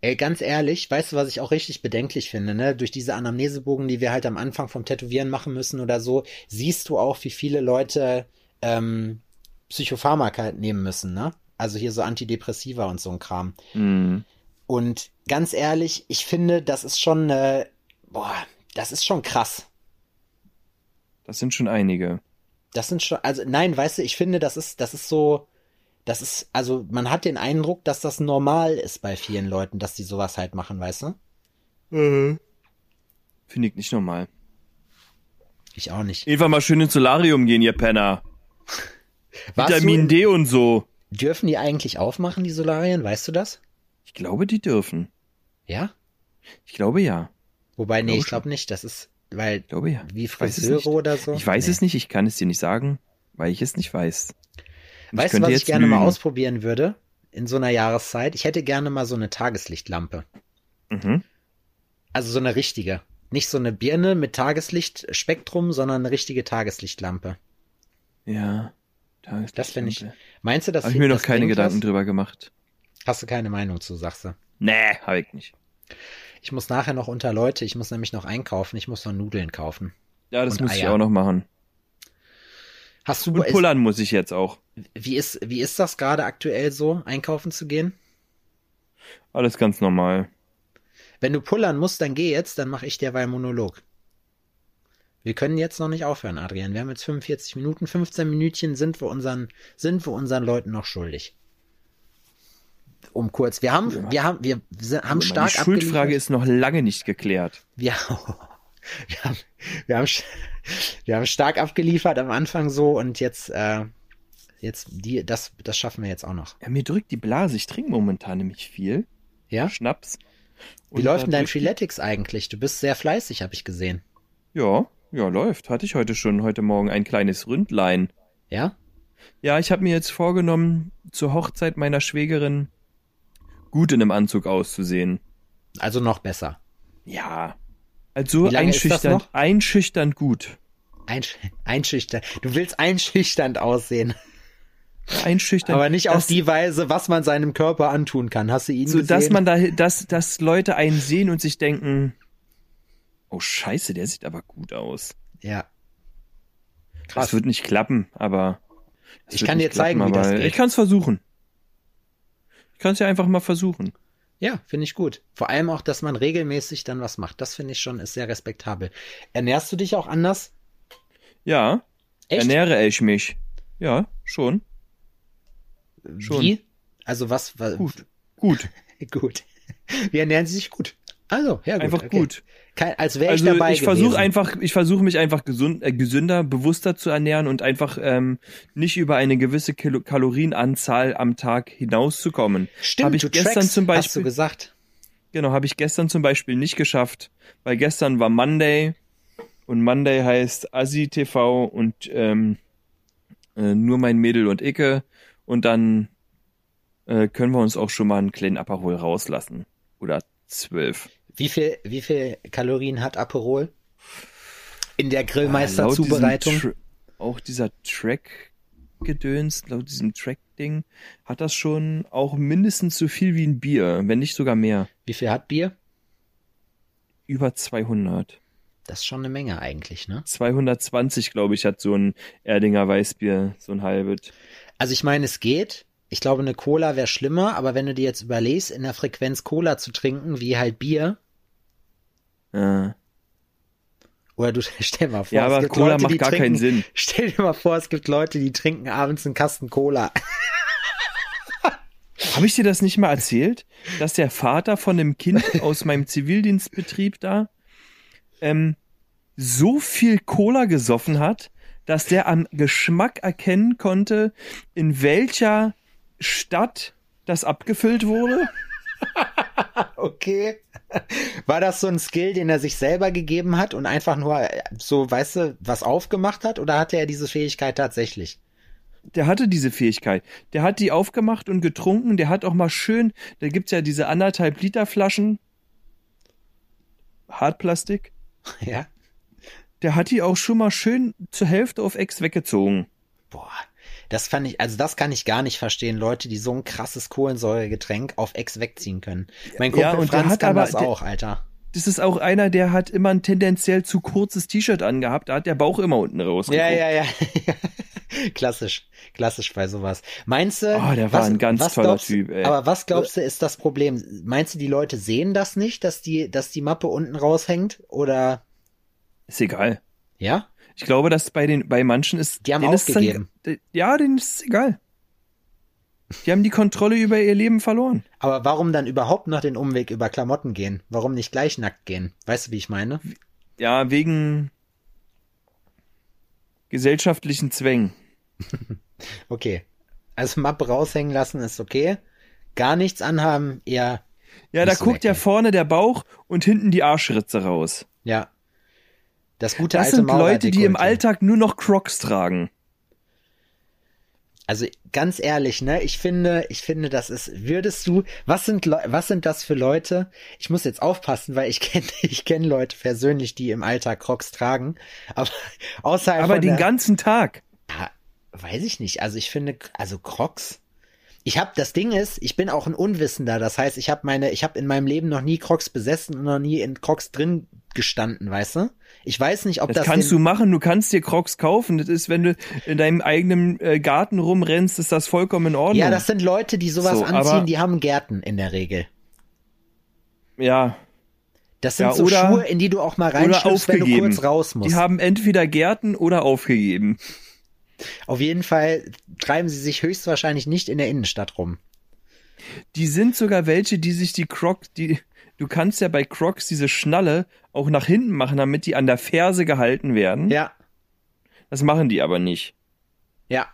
Ey, ganz ehrlich, weißt du, was ich auch richtig bedenklich finde, ne? Durch diese Anamnesebogen, die wir halt am Anfang vom Tätowieren machen müssen oder so, siehst du auch, wie viele Leute ähm, Psychopharmaka nehmen müssen, ne? Also hier so Antidepressiva und so ein Kram. Hm. Und ganz ehrlich, ich finde, das ist schon, äh, boah, das ist schon krass. Das sind schon einige. Das sind schon, also nein, weißt du, ich finde, das ist, das ist so, das ist, also man hat den Eindruck, dass das normal ist bei vielen Leuten, dass die sowas halt machen, weißt du? Mhm. Finde ich nicht normal. Ich auch nicht. Einfach mal schön ins Solarium gehen, ihr Penner. Warst Vitamin D und so. Dürfen die eigentlich aufmachen, die Solarien? Weißt du das? Ich glaube, die dürfen. Ja? Ich glaube ja. Wobei, nee, ich glaube nicht. Das ist, weil, Ich glaube ja. wie Friseure oder so. Ich weiß nee. es nicht, ich kann es dir nicht sagen, weil ich es nicht weiß. Und Weißt du, was ich gerne mal lügen. ausprobieren würde? In so einer Jahreszeit? Ich hätte gerne mal so eine Tageslichtlampe. Mhm. Also so eine richtige. Nicht so eine Birne mit Tageslichtspektrum, sondern eine richtige Tageslichtlampe. Ja. Das finde ich. Meinst du, das Habe ich mir noch keine Gedanken was? drüber gemacht. Hast du keine Meinung zu, sagst du? Nee, habe ich nicht. Ich muss nachher noch unter Leute, ich muss nämlich noch einkaufen, ich muss noch Nudeln kaufen. Ja, das muss ich Eier. auch noch machen. Hast du, Und ist, pullern muss ich jetzt auch. wie ist, wie ist das gerade aktuell so, einkaufen zu gehen? Alles ganz normal. Wenn du pullern musst, dann geh jetzt, dann mache ich derweil einen Monolog. Wir können jetzt noch nicht aufhören, Adrian. Wir haben jetzt 45 Minuten, 15 Minütchen sind wir unseren, sind wir unseren Leuten noch schuldig. Um kurz, wir haben, wir haben, wir haben Also stark Meine Schuldfrage abgeliefert. ist noch lange nicht geklärt. Wir, wir, haben, wir, haben, wir haben stark abgeliefert am Anfang so und jetzt, äh, jetzt die, das, das schaffen wir jetzt auch noch. Ja, mir drückt die Blase. Ich trinke momentan nämlich viel. Ja? Schnaps. Wie läuft denn dein die- Freeletics eigentlich? Du bist sehr fleißig, habe ich gesehen. Ja, ja, läuft. Hatte ich heute schon, heute Morgen ein kleines Ründlein. Ja? Ja, ich habe mir jetzt vorgenommen, zur Hochzeit meiner Schwägerin gut in einem Anzug auszusehen. Also noch besser. Ja. Also einschüchternd, einschüchternd gut. Einsch einschüchtern. Du willst einschüchternd aussehen. Einschüchternd. Aber nicht auf die Weise, was man seinem Körper antun kann. Hast du ihn so gesehen? dass man da, dass, dass Leute einen sehen und sich denken, oh Scheiße, der sieht aber gut aus. Ja. Das Krass. wird nicht klappen, aber. das Ich kann dir zeigen, klappen, wie das geht. Ich kann es versuchen. Ich kann es ja einfach mal versuchen. Ja, finde ich gut. Vor allem auch, dass man regelmäßig dann was macht. Das finde ich schon, ist sehr respektabel. Ernährst du dich auch anders? Ja, Echt? ernähre ich mich. Ja, schon. schon. Wie? Also was? was Gut. Gut. gut. Wie ernähren sie sich gut? Also, ja gut. Einfach okay. gut. Kein, als wäre ich Also dabei ich versuche einfach, ich versuche mich einfach gesund, äh, gesünder, bewusster zu ernähren und einfach ähm, nicht über eine gewisse Kilo Kalorienanzahl am Tag hinauszukommen. Stimmt, Habe ich du gestern trackst, zum hast du Beispiel, gesagt. genau, habe ich gestern zum Beispiel nicht geschafft, weil gestern war Monday und Monday heißt Asi TV und ähm, äh, nur mein Mädel und Icke und dann äh, können wir uns auch schon mal einen kleinen Aperol rauslassen oder zwölf. Wie viel, wie viel Kalorien hat Aperol? In der Ah, Grillmeister-Zubereitung? Tra- Auch dieser Track-Gedöns, laut diesem Track-Ding, hat das schon auch mindestens so viel wie ein Bier, wenn nicht sogar mehr. Wie viel hat Bier? Über 200. Das ist schon eine Menge eigentlich, ne? 220, glaube ich, hat so ein Erdinger Weißbier, so ein halbes. Also ich meine, es geht. Ich glaube, eine Cola wäre schlimmer, aber wenn du dir jetzt überlegst, in der Frequenz Cola zu trinken, wie halt Bier, Ja, oder du stell mal vor, ja es aber gibt Cola Leute, macht die gar trinken, keinen Sinn. Stell dir mal vor, es gibt Leute, die trinken abends einen Kasten Cola. Habe ich dir das nicht mal erzählt, dass der Vater von einem Kind aus meinem Zivildienstbetrieb da ähm, so viel Cola gesoffen hat, dass der am Geschmack erkennen konnte, in welcher Stadt das abgefüllt wurde? Okay. War das so ein Skill, den er sich selber gegeben hat und einfach nur äh, so, weißt du, was aufgemacht hat? Oder hatte er diese Fähigkeit tatsächlich? Der hatte diese Fähigkeit. Der hat die aufgemacht und getrunken. Der hat auch mal schön, da gibt's ja diese anderthalb Liter Flaschen. Hartplastik. Ja. Der hat die auch schon mal schön zur Hälfte auf Ex weggezogen. Boah. Das fand ich, also das kann ich gar nicht verstehen, Leute, die so ein krasses Kohlensäuregetränk auf Ex wegziehen können. Mein Kumpel Ja, und Franz hat kann aber- das der- auch, Alter. Das ist auch einer, der hat immer ein tendenziell zu kurzes T-Shirt angehabt. Da hat der Bauch immer unten rausgeguckt. Ja, ja, ja. klassisch, klassisch bei sowas. Meinst du? Oh, der war was, ein ganz toller glaubst, Typ, ey. Aber was glaubst du, ist das Problem? Meinst du, die Leute sehen das nicht, dass die, dass die Mappe unten raushängt? Oder Ist egal. ja? Ich glaube, dass bei den, bei manchen ist, Die haben ist dann- aufgegeben. ja, denen ist es egal. Die haben die Kontrolle über ihr Leben verloren. Aber warum dann überhaupt noch den Umweg über Klamotten gehen? Warum nicht gleich nackt gehen? Weißt du, wie ich meine? Ja, wegen gesellschaftlichen Zwängen. Okay. Also Mappe raushängen lassen ist okay. Gar nichts anhaben, eher, Ja, da guckt ja vorne der Bauch und hinten die Arschritze raus. ja. Das gute Das alte sind Leute, die im. Alltag nur noch Crocs tragen. Also ganz ehrlich, ne, ich finde, ich finde, das ist, würdest du, was sind, Leu- was sind das für Leute? Ich muss jetzt aufpassen, weil ich kenne, ich kenne Leute persönlich, die im Alltag Crocs tragen, aber außerhalb Aber den der, ganzen Tag. Ja, weiß ich nicht. Also ich finde, also Crocs. Ich habe das Ding ist, ich bin auch ein Unwissender. Das heißt, ich habe meine, ich habe in meinem Leben noch nie Crocs besessen und noch nie in Crocs drin gestanden, weißt du? Ich weiß nicht, ob Das, das, kannst du machen, du kannst dir Crocs kaufen. Das ist, wenn du in deinem eigenen äh, Garten rumrennst, ist das vollkommen in Ordnung. Ja, das sind Leute, die sowas So, anziehen, die haben Gärten in der Regel. ja. Das sind Ja, so oder- Schuhe, in die du auch mal reinschlüpfst, wenn du kurz raus musst. Die haben entweder Gärten oder aufgegeben. Auf jeden Fall treiben sie sich höchstwahrscheinlich nicht in der Innenstadt rum. Die sind sogar welche, die sich die Crocs, die, du kannst ja bei Crocs diese Schnalle auch nach hinten machen, damit die an der Ferse gehalten werden. Ja, Das machen die aber nicht. ja.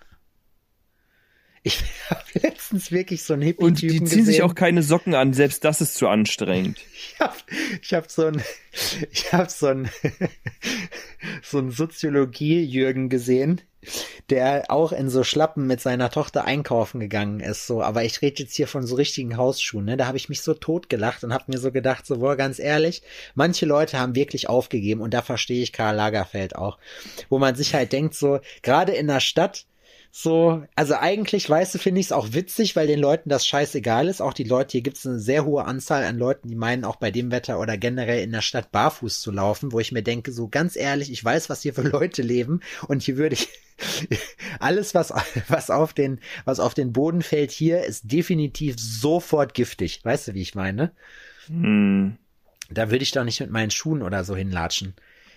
Ich habe letztens wirklich so einen Hippie-Typen Und die ziehen gesehen. sich auch keine Socken an, selbst das ist zu anstrengend. Ich hab, ich hab so ein, ich hab so ein, so ein Soziologie-Jürgen gesehen, der auch in so Schlappen mit seiner Tochter einkaufen gegangen ist, so. Aber ich rede jetzt hier von so richtigen Hausschuhen, ne? Da habe ich mich so totgelacht und hab mir so gedacht, so, boah, ganz ehrlich, manche Leute haben wirklich aufgegeben und da verstehe ich Karl Lagerfeld auch. Wo man sich halt denkt, so, gerade in der Stadt, so, also eigentlich, weißt du, finde ich es auch witzig, weil den Leuten das scheißegal ist. Auch die Leute, hier gibt es eine sehr hohe Anzahl an Leuten, die meinen, auch bei dem Wetter oder generell in der Stadt barfuß zu laufen, wo ich mir denke, so ganz ehrlich, ich weiß, was hier für Leute leben und hier würde ich alles, was, was auf den, was auf den Boden fällt hier, ist definitiv sofort giftig. Weißt du, wie ich meine? Hm. Da würde ich doch nicht mit meinen Schuhen oder so hinlatschen.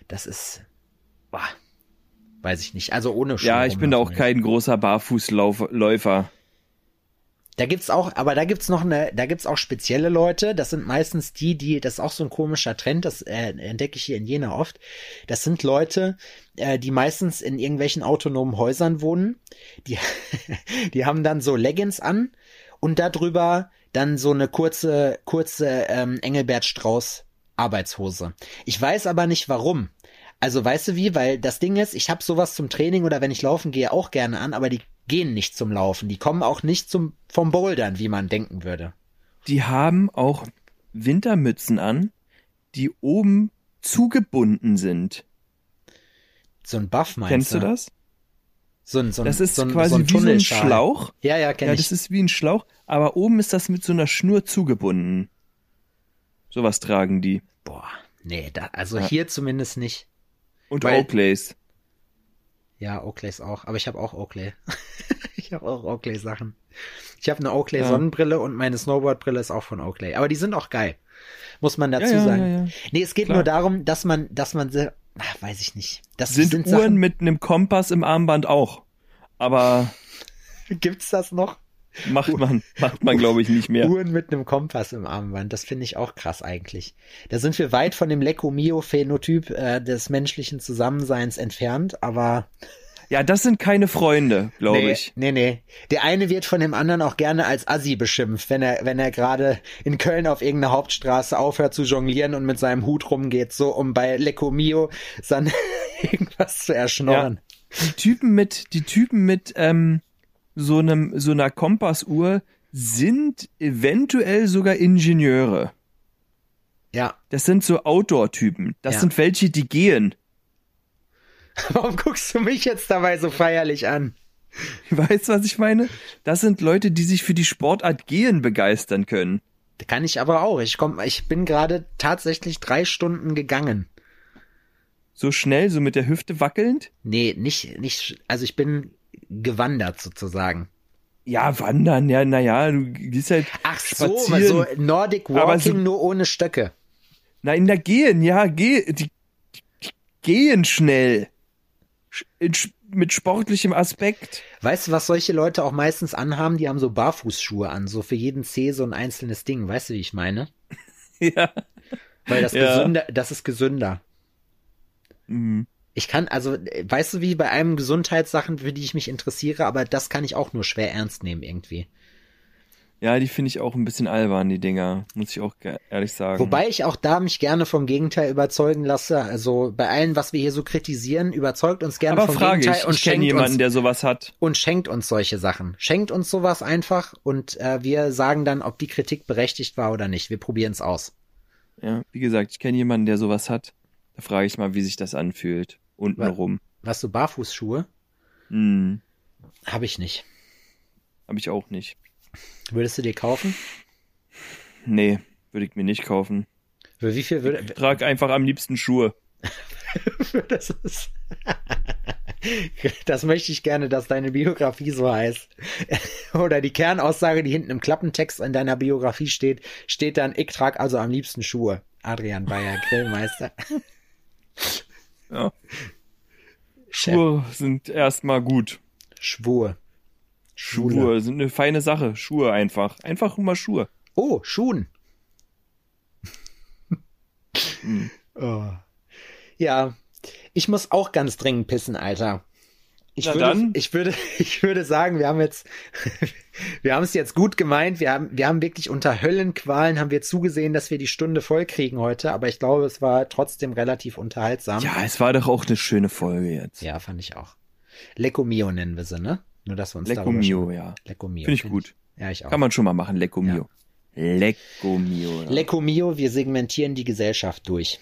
Das ist, boah, weiß ich nicht. Also ohne Schuhe. Ja, ich bin da auch kein großer Barfußläufer. Da gibt's auch, aber da gibt's noch eine, da gibt's auch spezielle Leute. Das sind meistens die, die, das ist auch so ein komischer Trend, das äh, entdecke ich hier in Jena oft. Das sind Leute, äh, die meistens in irgendwelchen autonomen Häusern wohnen. Die, die haben dann so Leggings an und darüber dann so eine kurze, kurze ähm, Engelbert Strauß Arbeitshose. Ich weiß aber nicht warum. Also weißt du wie, weil das Ding ist, ich habe sowas zum Training oder wenn ich laufen gehe auch gerne an, aber die gehen nicht zum Laufen. Die kommen auch nicht zum vom Bouldern, wie man denken würde. Die haben auch Wintermützen an, die oben zugebunden sind. So ein Buff meinst Kennst du das? So ein, so ein, Das ist so ein, quasi so ein wie so ein. Schlauch. Ja, ja, kenn Ja, ich. das ist wie ein Schlauch, aber oben ist das mit so einer Schnur zugebunden. Sowas tragen die. Boah, nee, da, also Ja. hier zumindest nicht. Und Weil- Oakleys. Ja, Oakleys auch, aber ich habe auch Oakley. ich habe auch Oakley Sachen. Ich habe eine Oakley Ja. Sonnenbrille und meine Snowboardbrille ist auch von Oakley, aber die sind auch geil. Muss man dazu Ja, ja, sagen. ja, ja. Nee, es geht Klar. nur darum, dass man dass man se- ach, weiß ich nicht. Das Sind, sind, Uhren Sachen, mit einem Kompass im Armband auch. Aber gibt's das noch? Macht man, macht man glaube ich nicht mehr. Uhren mit einem Kompass im Armband, das finde ich auch krass eigentlich. Da sind wir weit von dem Lecco Mio Phänotyp äh, des menschlichen Zusammenseins entfernt, aber Ja, das sind keine Freunde, glaube nee, ich. nee, nee. Der eine wird von dem anderen auch gerne als Assi beschimpft, wenn er, wenn er gerade in Köln auf irgendeiner Hauptstraße aufhört zu jonglieren und mit seinem Hut rumgeht, so um bei Lecco Mio dann irgendwas zu erschnorren. Die Typen mit, die Typen mit ähm, so einem, so einer Kompassuhr sind eventuell sogar Ingenieure. Ja. Das sind so Outdoor-Typen. Das Ja. sind welche, die gehen. Warum guckst du mich jetzt dabei so feierlich an? Weißt du, was ich meine? Das sind Leute, die sich für die Sportart Gehen begeistern können. Kann ich aber auch. Ich komm, ich bin gerade tatsächlich drei Stunden gegangen. So schnell, so mit der Hüfte wackelnd. Nee, nicht, nicht, also ich bin gewandert sozusagen. Ja, wandern, ja, naja, du gehst halt Ach so, spazieren. so Nordic Aber Walking so- nur ohne Stöcke. Nein, da gehen, ja, geh, die, die gehen schnell. Sch- in, mit sportlichem Aspekt. Weißt du, was solche Leute auch meistens anhaben? Die haben so Barfußschuhe an, so für jeden Zeh so ein einzelnes Ding. Weißt du, wie ich meine? Ja. Weil das Ja. gesünder, das ist gesünder. Mhm. Ich kann, also, äh, weißt du, wie bei einem Gesundheitssachen, für die ich mich interessiere, aber das kann ich auch nur schwer ernst nehmen irgendwie. Ja, die finde ich auch ein bisschen albern, die Dinger, muss ich auch ehrlich sagen. Wobei ich auch da mich gerne vom Gegenteil überzeugen lasse. Also bei allem, was wir hier so kritisieren, überzeugt uns gerne Aber vom frage Gegenteil ich, und ich kenne schenkt jemanden, uns der sowas hat. und schenkt uns solche Sachen. Schenkt uns sowas einfach und äh, wir sagen dann, ob die Kritik berechtigt war oder nicht. Wir probieren es aus. Ja, wie gesagt, ich kenne jemanden, der sowas hat. Da frage ich mal, wie sich das anfühlt. Untenrum. Was du Barfußschuhe? Hm, Habe ich nicht. habe ich auch nicht. Würdest du dir kaufen? Nee, würde ich mir nicht kaufen. Für wie viel würde Ich trage einfach am liebsten Schuhe. das ist Das möchte ich gerne, dass deine Biografie so heißt. Oder die Kernaussage, die hinten im Klappentext in deiner Biografie steht, steht dann, ich trage also am liebsten Schuhe. Adrian Bayer, Grillmeister. Ja. Schuhe sind erstmal gut. Schwur. Schule. Schuhe sind eine feine Sache. Schuhe einfach. Einfach mal Schuhe. Oh, Schuhen. Hm. oh. Ja, ich muss auch ganz dringend pissen, Alter. Ich Na würde, dann. ich würde, ich würde sagen, wir haben jetzt, wir haben es jetzt gut gemeint. Wir haben, wir haben wirklich unter Höllenqualen haben wir zugesehen, dass wir die Stunde voll kriegen heute. Aber ich glaube, es war trotzdem relativ unterhaltsam. Ja, es war doch auch eine schöne Folge jetzt. Ja, fand ich auch. Lecco Mio nennen wir sie, ne? Nur, dass wir uns Lecco Mio, ja. Lecco Mio. Finde ich gut. Ja, ich auch. Kann man schon mal machen. Lecco Mio. Lecco Mio. Ja. Lecco Mio, wir segmentieren die Gesellschaft durch.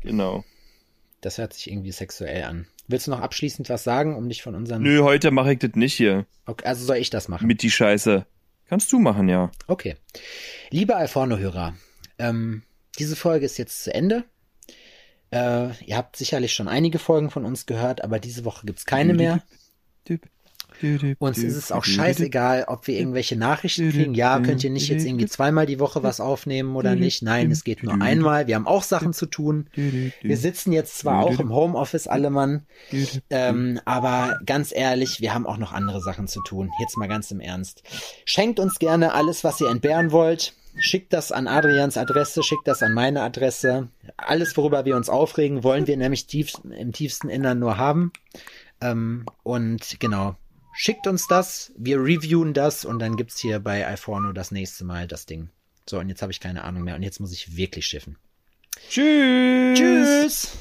genau. Das hört sich irgendwie sexuell an. Willst du noch abschließend was sagen, um dich von unseren... Nö, heute mache ich das nicht hier. Okay, also soll ich das machen? Mit die Scheiße. Kannst du machen, ja. Okay. Liebe Alforno-Hörer, ähm, diese Folge ist jetzt zu Ende. Äh, ihr habt sicherlich schon einige Folgen von uns gehört, aber diese Woche gibt's keine mehr. Uns ist es auch scheißegal, ob wir irgendwelche Nachrichten kriegen. Ja, könnt ihr nicht jetzt irgendwie zweimal die Woche was aufnehmen oder nicht? Nein, es geht nur einmal. Wir haben auch Sachen zu tun. Wir sitzen jetzt zwar auch im Homeoffice, alle Mann, ähm, aber ganz ehrlich, wir haben auch noch andere Sachen zu tun. Jetzt mal ganz im Ernst. Schenkt uns gerne alles, was ihr entbehren wollt. Schickt das an Adrians Adresse, schickt das an meine Adresse. Alles, worüber wir uns aufregen, wollen wir nämlich tief, im tiefsten Innern nur haben. Ähm, und genau, schickt uns das, wir reviewen das und dann gibt's hier bei iPhone das nächste Mal das Ding. So, und jetzt habe ich keine Ahnung mehr und jetzt muss ich wirklich schiffen. Tschüss. Tschüss!